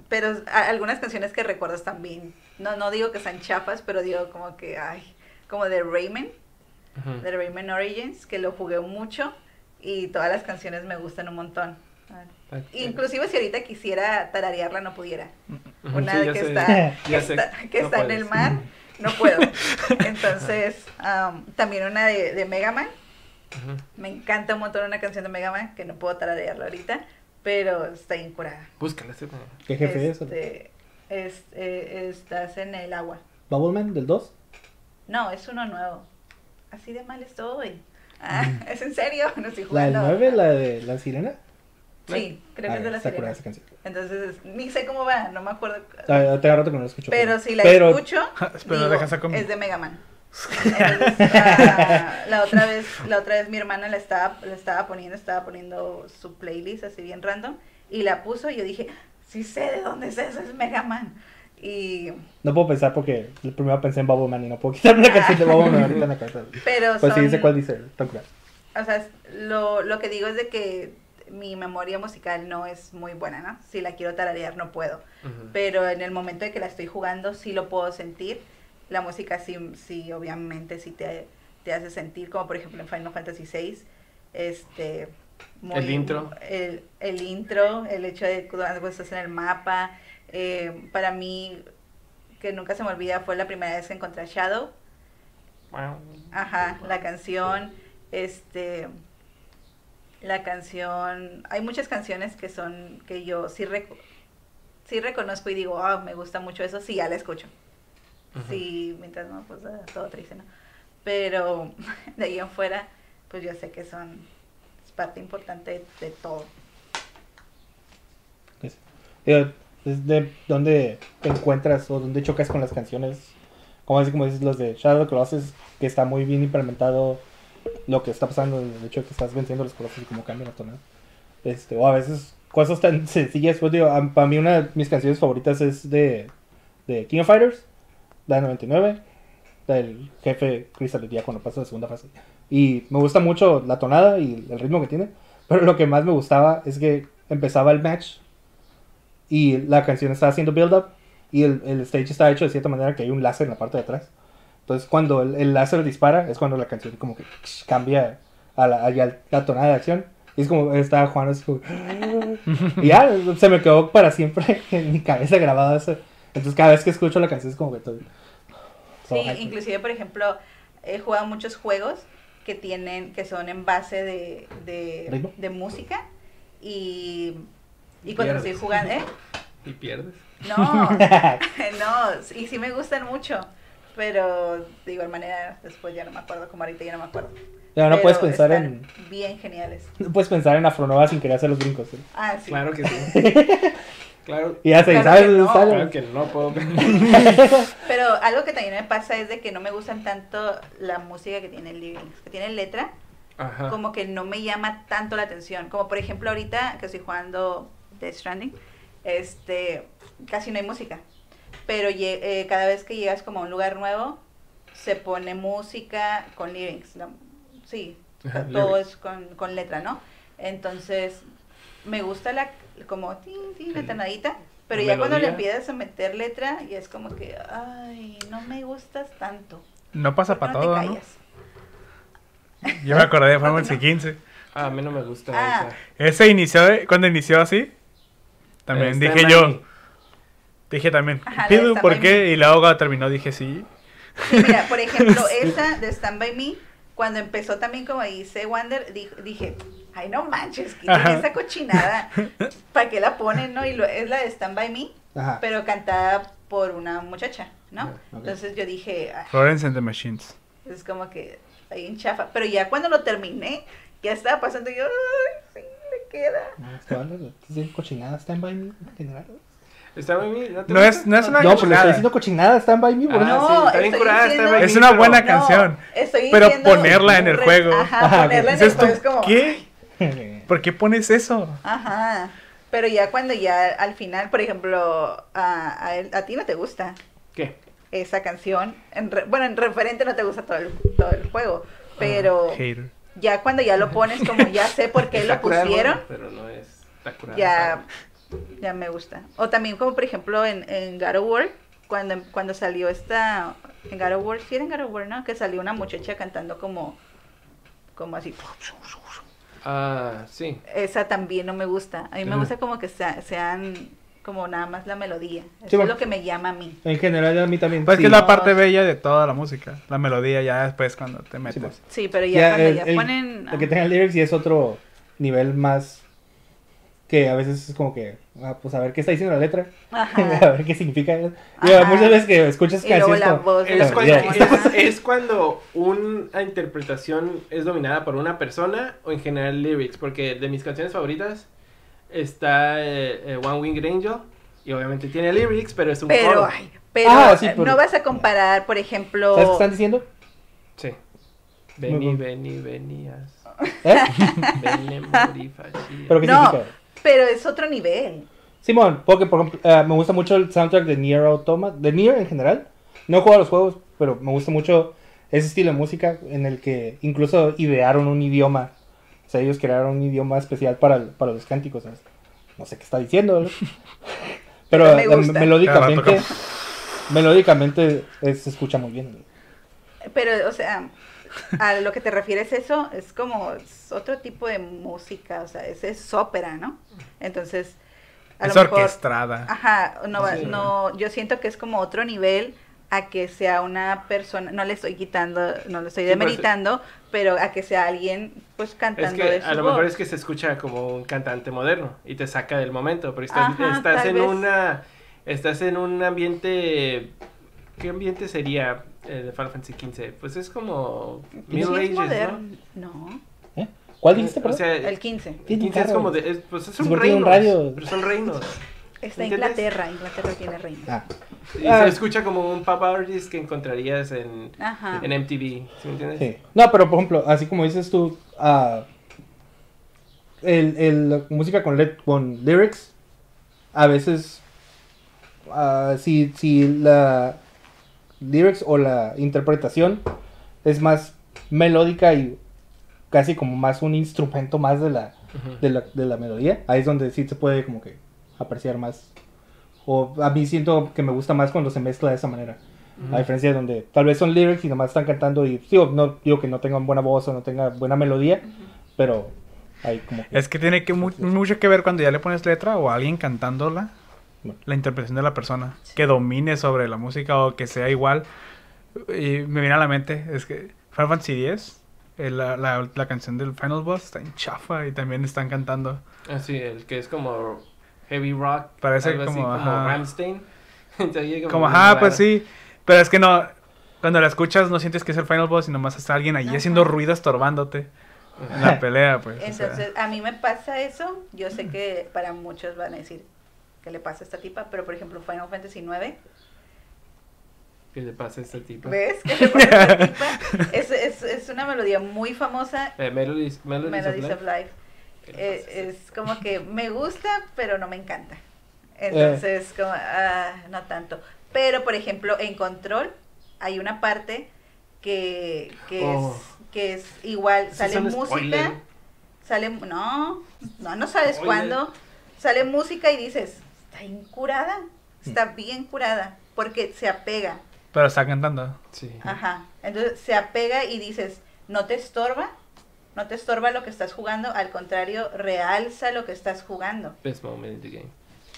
pero algunas canciones que recuerdo están bien. No, no digo que sean chafas, pero digo como que, ay, como de Rayman, de Rayman Origins, que lo jugué mucho y todas las canciones me gustan un montón. Inclusive si ahorita quisiera tararearla no pudiera. Una sí, que sé, está, que está, que no está en el mar, no puedo. Entonces, am, también una de, de Mega Man. Me encanta un montón una canción de Mega Man, que no puedo tararearla ahorita, pero está incurada. Búscala, sí. ¿Qué jefe es? Este, es- eh, estás en el agua. ¿Bubbleman del 2? No, es uno nuevo. Así de mal estoy. Ah, ¿Es en serio? No estoy La del jugando. 9, la de la sirena. Sí, creo que Ah, es de la está curada sirena. esa canción. Entonces, ni sé cómo va, no me acuerdo. Ah, Te rato que no la escucho. Pero si la Pero- escucho, Espera, digo, es de Mega Man. La, la otra vez, la otra vez mi hermana la estaba, la estaba poniendo, estaba poniendo su playlist así bien random y la puso y yo dije, sí sé de dónde es eso, es Mega Man. Y, No puedo pensar porque primero pensé en Bubble Man y no puedo quitar una canción de Bubble Man ahorita en la cabeza. pero Pues sí, son- dice cuál dice. O sea, lo, lo que digo es de que mi memoria musical no es muy buena, ¿no? Si la quiero tararear no puedo. Ujú. pero en el momento de que la estoy jugando sí lo puedo sentir. La música sí, sí obviamente sí te, te hace sentir, como por ejemplo en Final Fantasy VI, este... El intro. El, el intro, el hecho de cuando estás en el mapa. eh, para mí, que nunca se me olvida, fue la primera vez que encontré a Shadow. Wow. Ajá, la canción, este, la canción, hay muchas canciones que son, que yo sí, reco- sí reconozco y digo, ah, me gusta mucho eso, sí, ya la escucho. Sí, mientras no, pues ah, todo triste, ¿no? Pero de ahí en fuera, pues yo sé que son es parte importante de, todo. Es, digo, es de dónde te encuentras o dónde chocas con las canciones. Como así como dices los de Shadow of the Colossus, que está muy bien implementado lo que está pasando, el hecho de que estás venciendo los colossos y cómo cambia la tonada. Este, o a veces cosas tan sencillas. Pues digo, para mí una de mis canciones favoritas es de, de King of Fighters, la de 99, del jefe Crystal ya cuando pasa la segunda fase. Y me gusta mucho la tonada y el ritmo que tiene. Pero lo que más me gustaba es que empezaba el match y la canción estaba haciendo build up y el, el stage está hecho de cierta manera que hay un láser en la parte de atrás. Entonces cuando el, el láser dispara es cuando la canción como que cambia a la, a la tonada de acción. Y es como estaba Juan así como... y ya se me quedó para siempre en mi cabeza grabado eso. Entonces cada vez que escucho la canción es como que todo... Sí, inclusive, por ejemplo, he jugado muchos juegos que tienen, que son en base de, de, música y, y cuando Pierdes. estoy jugando, ¿eh? Y pierdes. No, no, y sí me gustan mucho, pero de igual manera después ya no me acuerdo, como ahorita ya no me acuerdo. Ya no Pero puedes pensar están en... Bien geniales. No puedes pensar en Afronova sin querer hacer los brincos. ¿eh? Ah, sí. Claro que sí. Claro, Y ya se Claro ¿sabes? que no. claro que no puedo. Pero algo que también me pasa es de que no me gustan tanto la música que tiene lyrics, que tiene letra, Ajá. como que no me llama tanto la atención. Como por ejemplo ahorita que estoy jugando Death Stranding, este, casi no hay música. Pero eh, cada vez que llegas como a un lugar nuevo, se pone música con lyrics. la- sí, Ajá, todo lyrics. es con, con letra, ¿no? Entonces, me gusta la, como, tin, tin, la tonadita. Pero La ya cuando le melodía. empiezas a meter letra, y es como que, ay, no me gustas tanto. No pasa ¿Por qué para no todo, te ¿no? callas? Yo me acordé de Final Fantasy XV. Ah, a mí no me gusta Ah. esa. Ese inició, de- cuando inició así, también Está dije yo, dije también, Ajá, la de "Pidu, Stand ¿por qué? Me. Y luego cuando terminó dije sí. Sí, mira, por ejemplo, esa de Stand By Me, cuando empezó también como dice Wander, di- dije, ay no manches, que Ajá. esa cochinada, ¿para qué la ponen, no? Y lo, es la de Stand By Me, Ajá. pero cantada por una muchacha, ¿no? Ah, ok. Entonces yo dije, "Ay, Florence and the Machines. es como que ahí en chafa, pero ya cuando lo terminé, ya estaba pasando y yo, ay, sí, me queda. No, estoy hablando de- ¿es de cochinada Stand By Me en general. Está muy bien. ¿No, te No es- no es una No, pero le cochinada. estoy diciendo cochinada Stand By Me. por Ah, eso. sí, está bien curada, está diciendo- bien Es una buena No, canción. estoy pero ponerla en el re- juego. Ajá, Ajá, ponerla en el juego es como... ¿qué? ¿Por qué pones eso? Ajá. Pero ya cuando ya al final, por ejemplo, a, a, él- a ti no te gusta ¿Qué? esa canción. En re- bueno, en referente no te gusta todo el, todo el juego. Pero Hater. ya cuando ya lo pones como ya sé por qué lo pusieron, Pero no es. Está curada, ya, ya me gusta. O también como por ejemplo en, en God of War, cuando, cuando salió esta... En God of War, sí era en God of War, ¿no? Que salió una muchacha cantando como... Como así. Ah, sí. Esa también no me gusta. A mí me gusta como que sea- sean como nada más la melodía. Eso Sí, es lo que me llama a mí. En general, a mí también. Pues sí. que es la No. parte bella de toda la música. La melodía ya después cuando te metes. pues. Sí, pero ya, Ya, cuando el- ya el- ponen... El que tenga lyrics y es otro nivel más que a veces es como que, ah, pues a ver qué está diciendo la letra, a Ajá. ver qué significa. Y muchas veces que escuchas canciones la como- Es la cuando, es, es cuando una interpretación es dominada por una persona o en general lyrics, porque de mis canciones favoritas está eh, eh, One Winged Angel y obviamente tiene lyrics, pero es un Pero, coro. ay, pero Ah, sí, por- no vas a comparar, por ejemplo... ¿Sabes qué están diciendo? Sí. Vení, vení, venías. ¿Eh? Vení, morí. ¿Pero qué No. significa? Pero es otro nivel. Simón, porque por ejemplo, eh, me gusta mucho el soundtrack de Nier Automata, de Nier en general. No he jugado a los juegos, pero me gusta mucho ese estilo de música en el que incluso idearon un idioma. O sea, ellos crearon un idioma especial para, el- para los cánticos. ¿sabes? No sé qué está diciendo, ¿no? pero Pero me eh, melódicamente, melódicamente se escucha muy bien. Pero, o sea, a lo que te refieres eso es como es otro tipo de música, o sea, es, es ópera, ¿no? Entonces, a Es lo mejor... orquestada. Ajá, no, Sí. no, yo siento que es como otro nivel a que sea una persona, no le estoy quitando, no le estoy Sí, pues, demeritando, pero a que sea alguien pues Es cantando que de su a lo voz. mejor es que se escucha como un cantante moderno y te saca del momento, pero estás, Ajá, estás en vez. una estás en un ambiente ¿qué ambiente sería eh, de Final Fantasy XV? Pues es como Sí, Middle es Ages. ¿no? No, ¿Eh? ¿Cuál dijiste, O perdón? sea, el 15. Tiene 15 es como de, es- pues es un reino, un radio. pero son reinos. Está. Inglaterra, Inglaterra tiene reino. Ah, Y Ah. se escucha como un pop artist que encontrarías en, Ajá. en MTV, ¿sí me entiendes? sí. No, pero por ejemplo, así como dices tú, ah, el, el- la música con, let- con lyrics, a veces, ah, si, si la lyrics o la interpretación es más melódica y casi como más un instrumento más de la, Ujú. de la, de la melodía, ahí es donde sí se puede como que apreciar más. O a mí siento que me gusta más cuando se mezcla de esa manera. Ujú. A diferencia de donde tal vez son lyrics y nomás están cantando y digo, no digo que no tengan buena voz o no tengan buena melodía, pero hay como que... Es que tiene que mu- mucho que ver cuando ya le pones letra o alguien cantándola, Bueno. la interpretación de la persona, que domine sobre la música o que sea igual. Y me viene a la mente, es que Final Fantasy X, eh, la, la, la canción del Final Boss está en chafa y también están cantando. Ah, sí, el que es como heavy rock. Parece algo así, como, como ajá. Rammstein. Se oye Como, ajá, pues sí, pero es que no, cuando la escuchas no sientes que es el Final Boss y nomás está alguien ahí Ajá. haciendo ruido estorbándote en la pelea, pues. o sea. Entonces, a mí me pasa eso. Yo sé que para muchos van a decir que le pasa a esta tipa, pero por ejemplo, Final Fantasy IX, ¿Qué le pasa a este tipo? ¿ves? ¿Qué le pasa a esta tipa? Es, es, es una melodía muy famosa, Eh, Melodies, Melodies, Melodies of of Life. Life. ¿Qué le Eh, es como que me gusta, pero no me encanta. Entonces, como, ah, no tanto. Pero, por ejemplo, en Control hay una parte que, que, Oh. es, que es igual, sale música. spoiler. Sale, no, no, no sabes Spoiler. cuándo. Sale música y dices, está bien curada, está bien curada, porque se apega. Pero está cantando. Sí. Ajá. Entonces se apega y dices, no te estorba, no te estorba lo que estás jugando, al contrario, realza lo que estás jugando. Best moment in the game.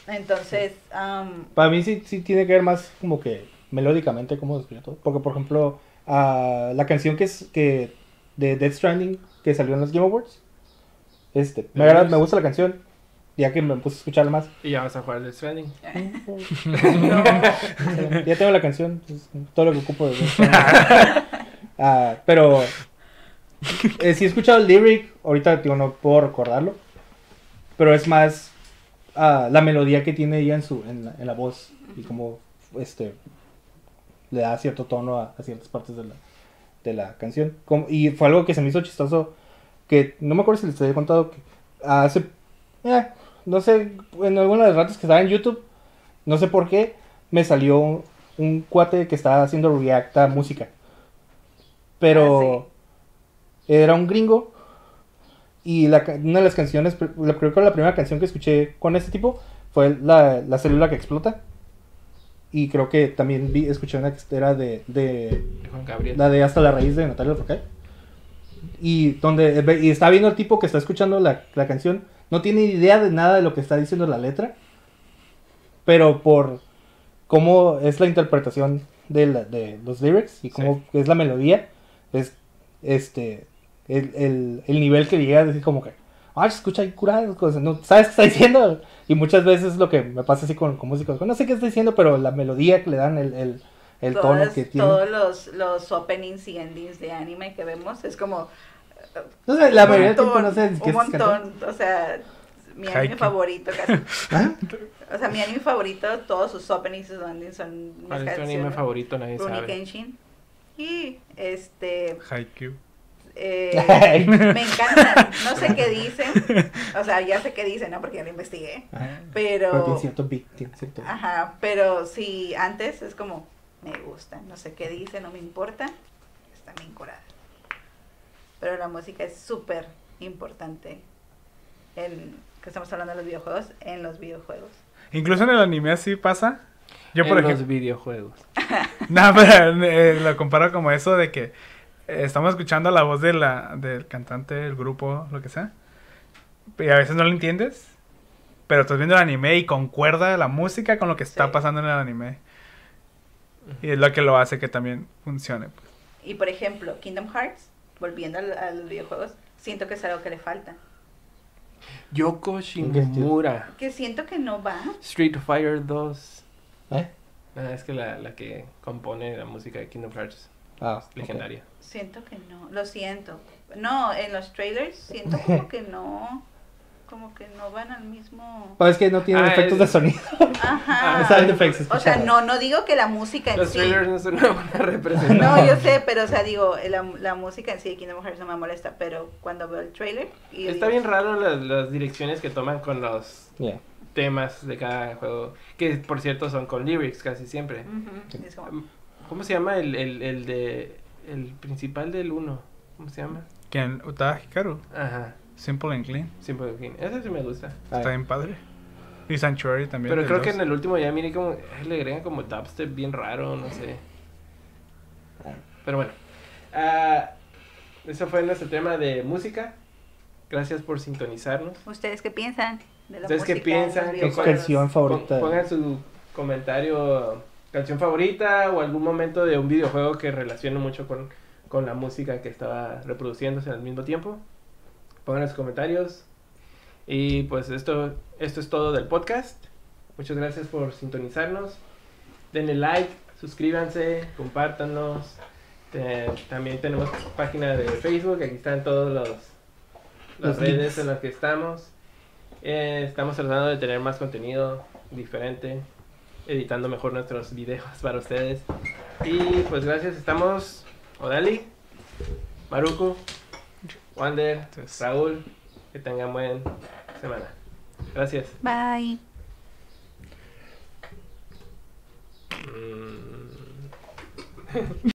Entonces, am, Para mí sí, sí tiene que ver más como que melódicamente cómo se escucha todo. Porque por ejemplo, ah, la canción que es que de Death Stranding que salió en los Game Awards, este, me, ¿De agrada- me gusta la canción, ya que me puse a escucharla más. Y ya vas a jugar el Stranding. ya tengo la canción, pues, todo lo que ocupo de. Ah, pero eh, sí he escuchado el lyric, ahorita digo, no puedo recordarlo, pero es más ah, la melodía que tiene ella en su en la, en la voz y como este le da cierto tono a, a ciertas partes de la, de la canción. Como- y fue algo que se me hizo chistoso, que no me acuerdo si les había contado que hace, eh, no sé, en alguna de las ratos que estaba en YouTube, no sé por qué, me salió un, un cuate que estaba haciendo react a música. Pero era un gringo y la, una de las canciones, la- creo que la primera canción que escuché con este tipo fue la, la célula que explota. Y creo que también vi, escuché una que era de, de Juan Gabriel. la de Hasta la raíz de Natalia Lafourcade. Y donde y está viendo el tipo que está escuchando la, la canción, no tiene idea de nada de lo que está diciendo la letra, pero por cómo es la interpretación de, la- de los lyrics y cómo es la melodía, es este el, el, el nivel que llega a decir como que, ah, se escucha ahí curado, cosas, no sabes qué está diciendo. Y muchas veces lo que me pasa así con, con músicos, no sé qué está diciendo, pero la melodía que le dan, el, el, el tono Todas- que tiene. Todos los, los openings y endings de anime que vemos es como. No sé, la un mayoría del tiempo no montón, sé qué Un montón. O sea, mi anime favorito casi. ¿Ah? O sea, mi anime favorito, todos sus openings y sus endings son mis ¿Cuál es tu anime favorito? Nadie Rurouni sabe. Kenshin. Y este. Haikyuu. eh, me encantan. No sé qué dicen. O sea, ya sé qué dicen, ¿no? Porque ya lo investigué. Ajá. Pero. Pero tiene cierto beat, tiene cierto... Ajá, pero sí, antes es como, me gusta, no sé qué dice, no me importa, está bien curada. Pero la música es súper importante en, que estamos hablando de los videojuegos, en los videojuegos. Incluso en el anime así pasa. Yo, por en ejemplo. los videojuegos. No, pero eh, lo comparo como eso de que eh, estamos escuchando la voz de la, del cantante, del grupo, lo que sea. Y a veces no lo entiendes. Pero estás viendo el anime y concuerda la música con lo que está Sí. pasando en el anime. Y es lo que lo hace que también funcione. pues. Y por ejemplo, Kingdom Hearts, volviendo a, los videojuegos, siento que es algo que le falta. Yoko Shimomura. Que siento que no va. Street Fighter 2. ¿Eh? Ah, es que la, la que compone la música de Kingdom Hearts Ah, legendaria. Siento que no, lo siento. No, en los trailers siento como que no, como que no van al mismo... Pues es que no tiene Ah, efectos es- de sonido. Ajá. Ah, sound effects, O sea, no, no digo que la música en Los sí. trailers no son una buena representación. No, yo sé, pero o sea, digo, la, la música en sí de Kingdom Hearts no me molesta, pero cuando veo el trailer y Está digo, bien raro las, las direcciones que toman con los Yeah. temas de cada juego. Que por cierto son con lyrics casi siempre. Ujú, es como, ¿Cómo se llama el, el, el de. El principal del 1? ¿Cómo se llama? ¿Quién? Utada Hikaru. Ajá. Simple and Clean. Simple of King. Ese sí me gusta. Está bien padre. Y Sanctuary también. Pero creo que en el último ya miré como. Le agregan como dubstep bien raro, no sé. Pero bueno. Ah, eso fue nuestro tema de música. Gracias por sintonizarnos. ¿Ustedes qué piensan de la ¿Ustedes qué música piensan? ¿Qué canción favorita? Pon- Pongan su comentario, canción favorita o algún momento de un videojuego que relacione mucho con, con la música que estaba reproduciéndose al mismo tiempo. Pongan sus comentarios. Y pues esto, esto es todo del podcast. Muchas gracias por sintonizarnos. Denle like, suscríbanse, compártanos. Te- también tenemos página de Facebook, aquí están todos los las Los redes links. en las que estamos. Eh, estamos tratando de tener más contenido diferente, editando mejor nuestros videos para ustedes. Y pues gracias, estamos Odali, Maruku, Wander, Entonces- Raúl, que tengan buen semana. Gracias. Bye. Mm.